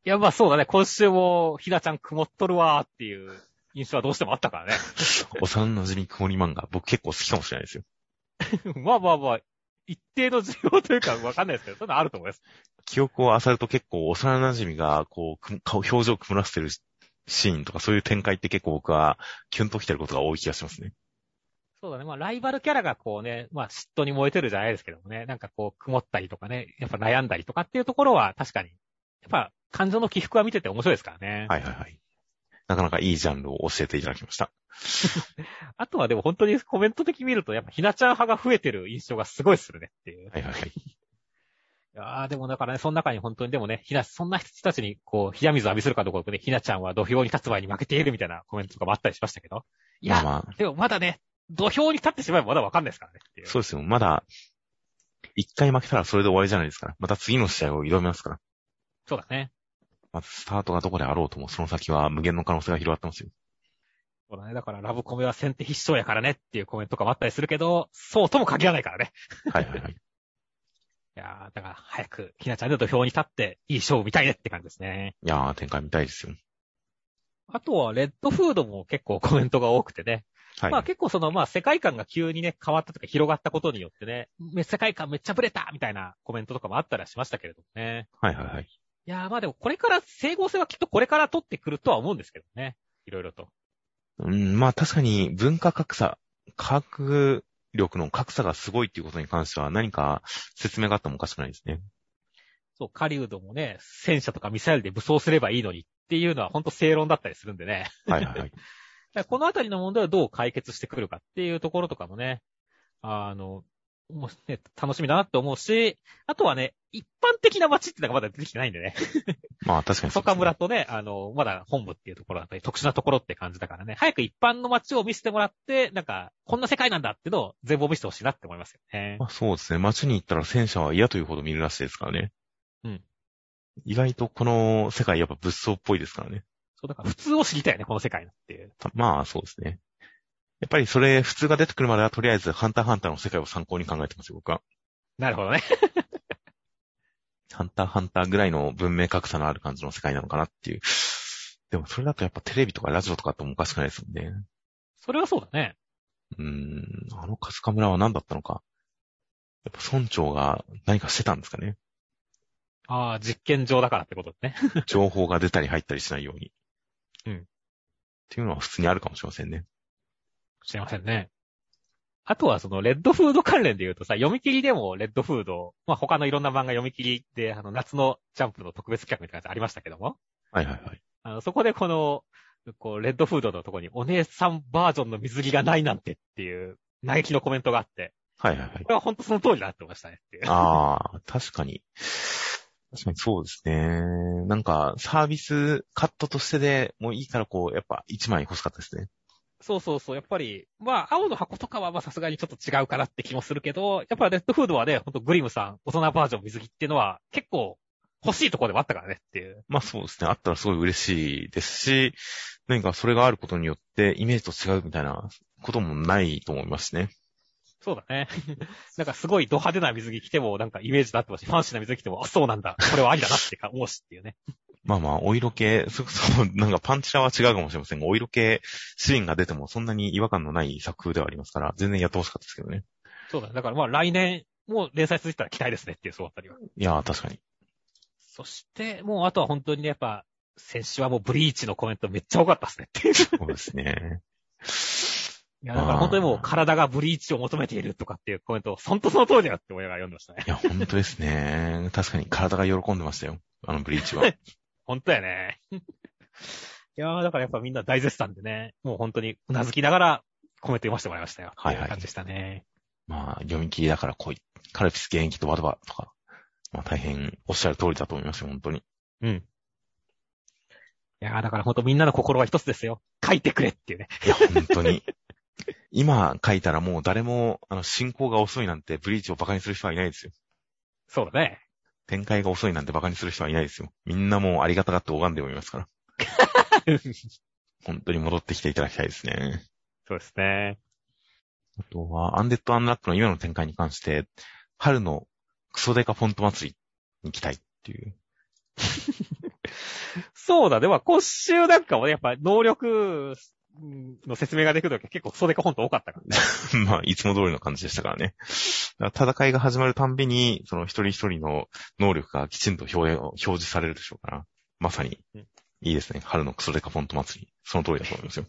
S2: いや、まあそうだね。今週も、ひなちゃん曇っとるわーっていう印象はどうしてもあったからね。
S1: 幼馴染曇り漫画。僕結構好きかもしれないですよ。
S2: まあまあまあ、一定の需要というかわかんないですけど、そういうのあると思います。
S1: 記憶を漁ると結構幼馴染が、こうく、顔、表情を曇らせてるシーンとかそういう展開って結構僕はキュンときてることが多い気がしますね。
S2: そうだね。まあ、ライバルキャラがこうね、まあ、嫉妬に燃えてるじゃないですけどもね、なんかこう、曇ったりとかね、やっぱ悩んだりとかっていうところは確かに、やっぱ、感情の起伏は見てて面白いですからね。
S1: はいはいはい。なかなかいいジャンルを教えていただきました。
S2: あとはでも本当にコメント的に見ると、やっぱひなちゃん派が増えてる印象がすごいするねっていう。
S1: はいはいはい。
S2: いやーでもだからね、その中に本当にでもね、ひな、そんな人たちにこう、冷や水浴びするかどうかね、ひなちゃんは土俵に立つ前に負けているみたいなコメントとかもあったりしましたけど。いや、
S1: まあまあ、
S2: でもまだね、土俵に立ってしまえばまだわかんないですからね。
S1: そうですよ。まだ、一回負けたらそれで終わりじゃないですから。また次の試合を挑みますから。
S2: そうだね。
S1: まずスタートがどこであろうとも、その先は無限の可能性が広がってますよ。
S2: そうだね。だからラブコメは先手必勝やからねっていうコメントとかもあったりするけど、そうとも限らないからね。
S1: はいはいはい。
S2: いやーだから早くひなちゃんで土俵に立っていい勝負見たいねって感じですね。
S1: いやー、展開見たいですよ。
S2: あとは、レッドフードも結構コメントが多くてね。
S1: はい。
S2: まあ結構その、まあ世界観が急にね、変わったとか広がったことによってね、め世界観めっちゃブレたみたいなコメントとかもあったりはしましたけれどもね。
S1: はいはいはい。
S2: いやーまあでもこれから、整合性はきっとこれから取ってくるとは思うんですけどね。いろいろと。
S1: うん、まあ確かに文化格差、科学力の格差がすごいっていうことに関しては何か説明があってもおかしくないですね。
S2: そう、カリウドもね、戦車とかミサイルで武装すればいいのにっていうのは本当正論だったりするんでね。
S1: はいはいはい。
S2: このあたりの問題をどう解決してくるかっていうところとかもね、あの、もうね、楽しみだなって思うし、あとはね、一般的な街ってのがまだ出てきてないんでね。
S1: まあ確かに
S2: 細川村とね、あの、まだ本部っていうところだったり、特殊なところって感じだからね、早く一般の街を見せてもらって、なんか、こんな世界なんだっていうのを全貌見せてほしいなって思いますよね。
S1: まあそうですね。街に行ったら戦車は嫌というほど見るらしいですからね。
S2: うん。
S1: 意外とこの世界やっぱ物騒っぽいですからね。
S2: そう、だから普通を知りたいよね、この世界のっていう。
S1: たまあそうですね。やっぱりそれ普通が出てくるまではとりあえずハンターハンターの世界を参考に考えてますよ、僕は。
S2: なるほどね。
S1: ハンターハンターぐらいの文明格差のある感じの世界なのかなっていう。でもそれだとやっぱテレビとかラジオとかあってもおかしくないですもんね。
S2: それはそうだね。
S1: うーん、あのカスカ村は何だったのか。やっぱ村長が何かしてたんですかね。
S2: ああ、実験場だからってことですね。
S1: 情報が出たり入ったりしないように。
S2: うん
S1: っていうのは普通にあるかもしれませんね。
S2: 知りませんね。あとはそのレッドフード関連で言うとさ、読み切りでもレッドフード、まあ他のいろんな漫画読み切りで、あの夏のジャンプの特別企画みたいなやつありましたけども、
S1: はいはいはい。
S2: あの、そこでこの、こう、レッドフードのとこにお姉さんバージョンの水着がないなんてっていう嘆きのコメントがあって、
S1: はいはいはい
S2: こ。れは本当その通りだって思いましたねっていう。
S1: ああ、確かに。確かにそうですね。なんか、サービスカットとしてでもういいからこう、やっぱ1枚欲しかったですね。
S2: そうそうそう。やっぱり、まあ、青の箱とかはまあさすがにちょっと違うかなって気もするけど、やっぱレッドフードはね、ほんとグリムさん、大人バージョン水着っていうのは結構欲しいところでもあったからねっていう。
S1: まあそうですね。あったらすごい嬉しいですし、何かそれがあることによってイメージと違うみたいなこともないと思いますね。
S2: そうだね。なんかすごいド派手な水着着てもなんかイメージだってますし、ファンシーな水着着ても、あ、そうなんだ。これはありだなってか思うしっていうね。
S1: まあまあ、お色気、そそ、なんかパンチラは違うかもしれませんが、お色気シーンが出てもそんなに違和感のない作風ではありますから、全然やってほしかったですけどね。
S2: そうだね。だからまあ来年も連載続いたら期待ですねっていう、そうあたりは。
S1: いやー、確かに。
S2: そして、もうあとは本当にね、やっぱ、先週はもうブリーチのコメントめっちゃ多かったですねっていう。
S1: そうですね。
S2: いや、だから本当にもう体がブリーチを求めているとかっていうコメントを、本当その通りだよって親が読んでましたね。
S1: いや、本当ですね。確かに体が喜んでましたよ。あのブリーチは。
S2: 本当やね。いやーだからやっぱみんな大絶賛でね、もう本当にうなずきながらコメント読ませてもらいましたよ。
S1: はいはい
S2: 感じでしたね。
S1: まあ、読み切りだから来い。カルピス現役とワドバとか。まあ大変おっしゃる通りだと思いますよ、本当に。
S2: うん。いやーだから本当みんなの心は一つですよ。書いてくれっていうね。
S1: いや、本当に。今書いたらもう誰も、あの、進行が遅いなんてブリーチをバカにする人はいないですよ。
S2: そうだね。
S1: 展開が遅いなんてバカにする人はいないですよ。みんなもうありがたがって拝んでおりますから。本当に戻ってきていただきたいですね。
S2: そうですね。
S1: あとは、アンデッド・アンラックの今の展開に関して、春のクソデカフォント祭りに行きたいっていう。
S2: そうだ、でも今週なんかもね、やっぱ能力の説明ができるときは結構クソデカ本当多かったからね。
S1: まあ、いつも通りの感じでしたからね。ら戦いが始まるたんびに、その一人一人の能力がきちんと表表示されるでしょうから、まさに
S2: うん、
S1: いいですね。春のクソデカフォント祭り。その通りだと思いますよ。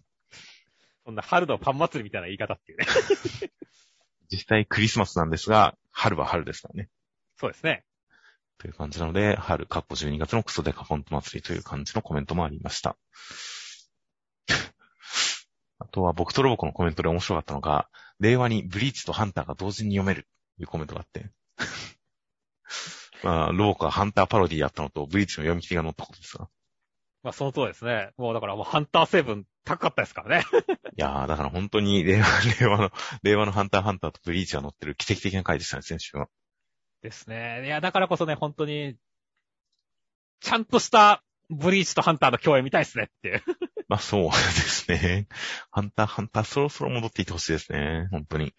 S2: そんな春のパン祭りみたいな言い方っていうね。
S1: 実際クリスマスなんですが、春は春ですからね。
S2: そうですね。
S1: という感じなので、春、過去12月のクソデカフォント祭りという感じのコメントもありました。あとは僕とロボコのコメントで面白かったのが、令和にブリーチとハンターが同時に読めるというコメントがあって。まあ、ロボコがハンターパロディやったのと、ブリーチの読み切りが載ったことですが。
S2: まあその通りですね。もうだからもうハンター成分高かったですからね。
S1: いやー、だから本当に令和、令和の、令和のハンターハンターとブリーチが載ってる奇跡的な回でしたね、先週は。
S2: ですね。いや、だからこそね、本当に、ちゃんとしたブリーチとハンターの共演見たいですねっていう。
S1: まあそうですね。ハンター、ハンター、そろそろ戻っていってほしいですね。本当に。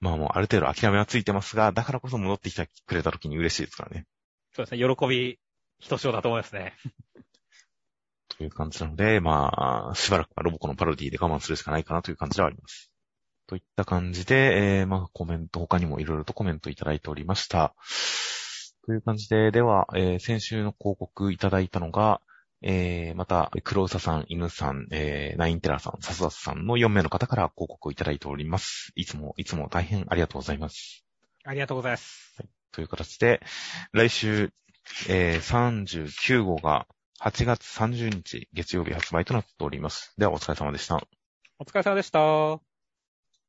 S1: まあもうある程度諦めはついてますが、だからこそ戻ってきてくれた時に嬉しいですからね。
S2: そうですね。喜び、ひとしおだと思いますね。
S1: という感じなので、まあ、しばらくはロボコのパロディで我慢するしかないかなという感じではあります。といった感じで、えー、まあコメント、他にもいろいろとコメントいただいておりました。という感じで、では、えー先週の広告いただいたのが、えー、また、黒うささん、犬さん、えー、ナインテラさん、サスダスさんの4名の方から広告をいただいております。いつも、いつも大変ありがとうございます。
S2: ありがとうございます。
S1: という形で、来週、えー、39号が8月30日月曜日発売となっております。ではお疲れ様でした。
S2: お疲れ様でした。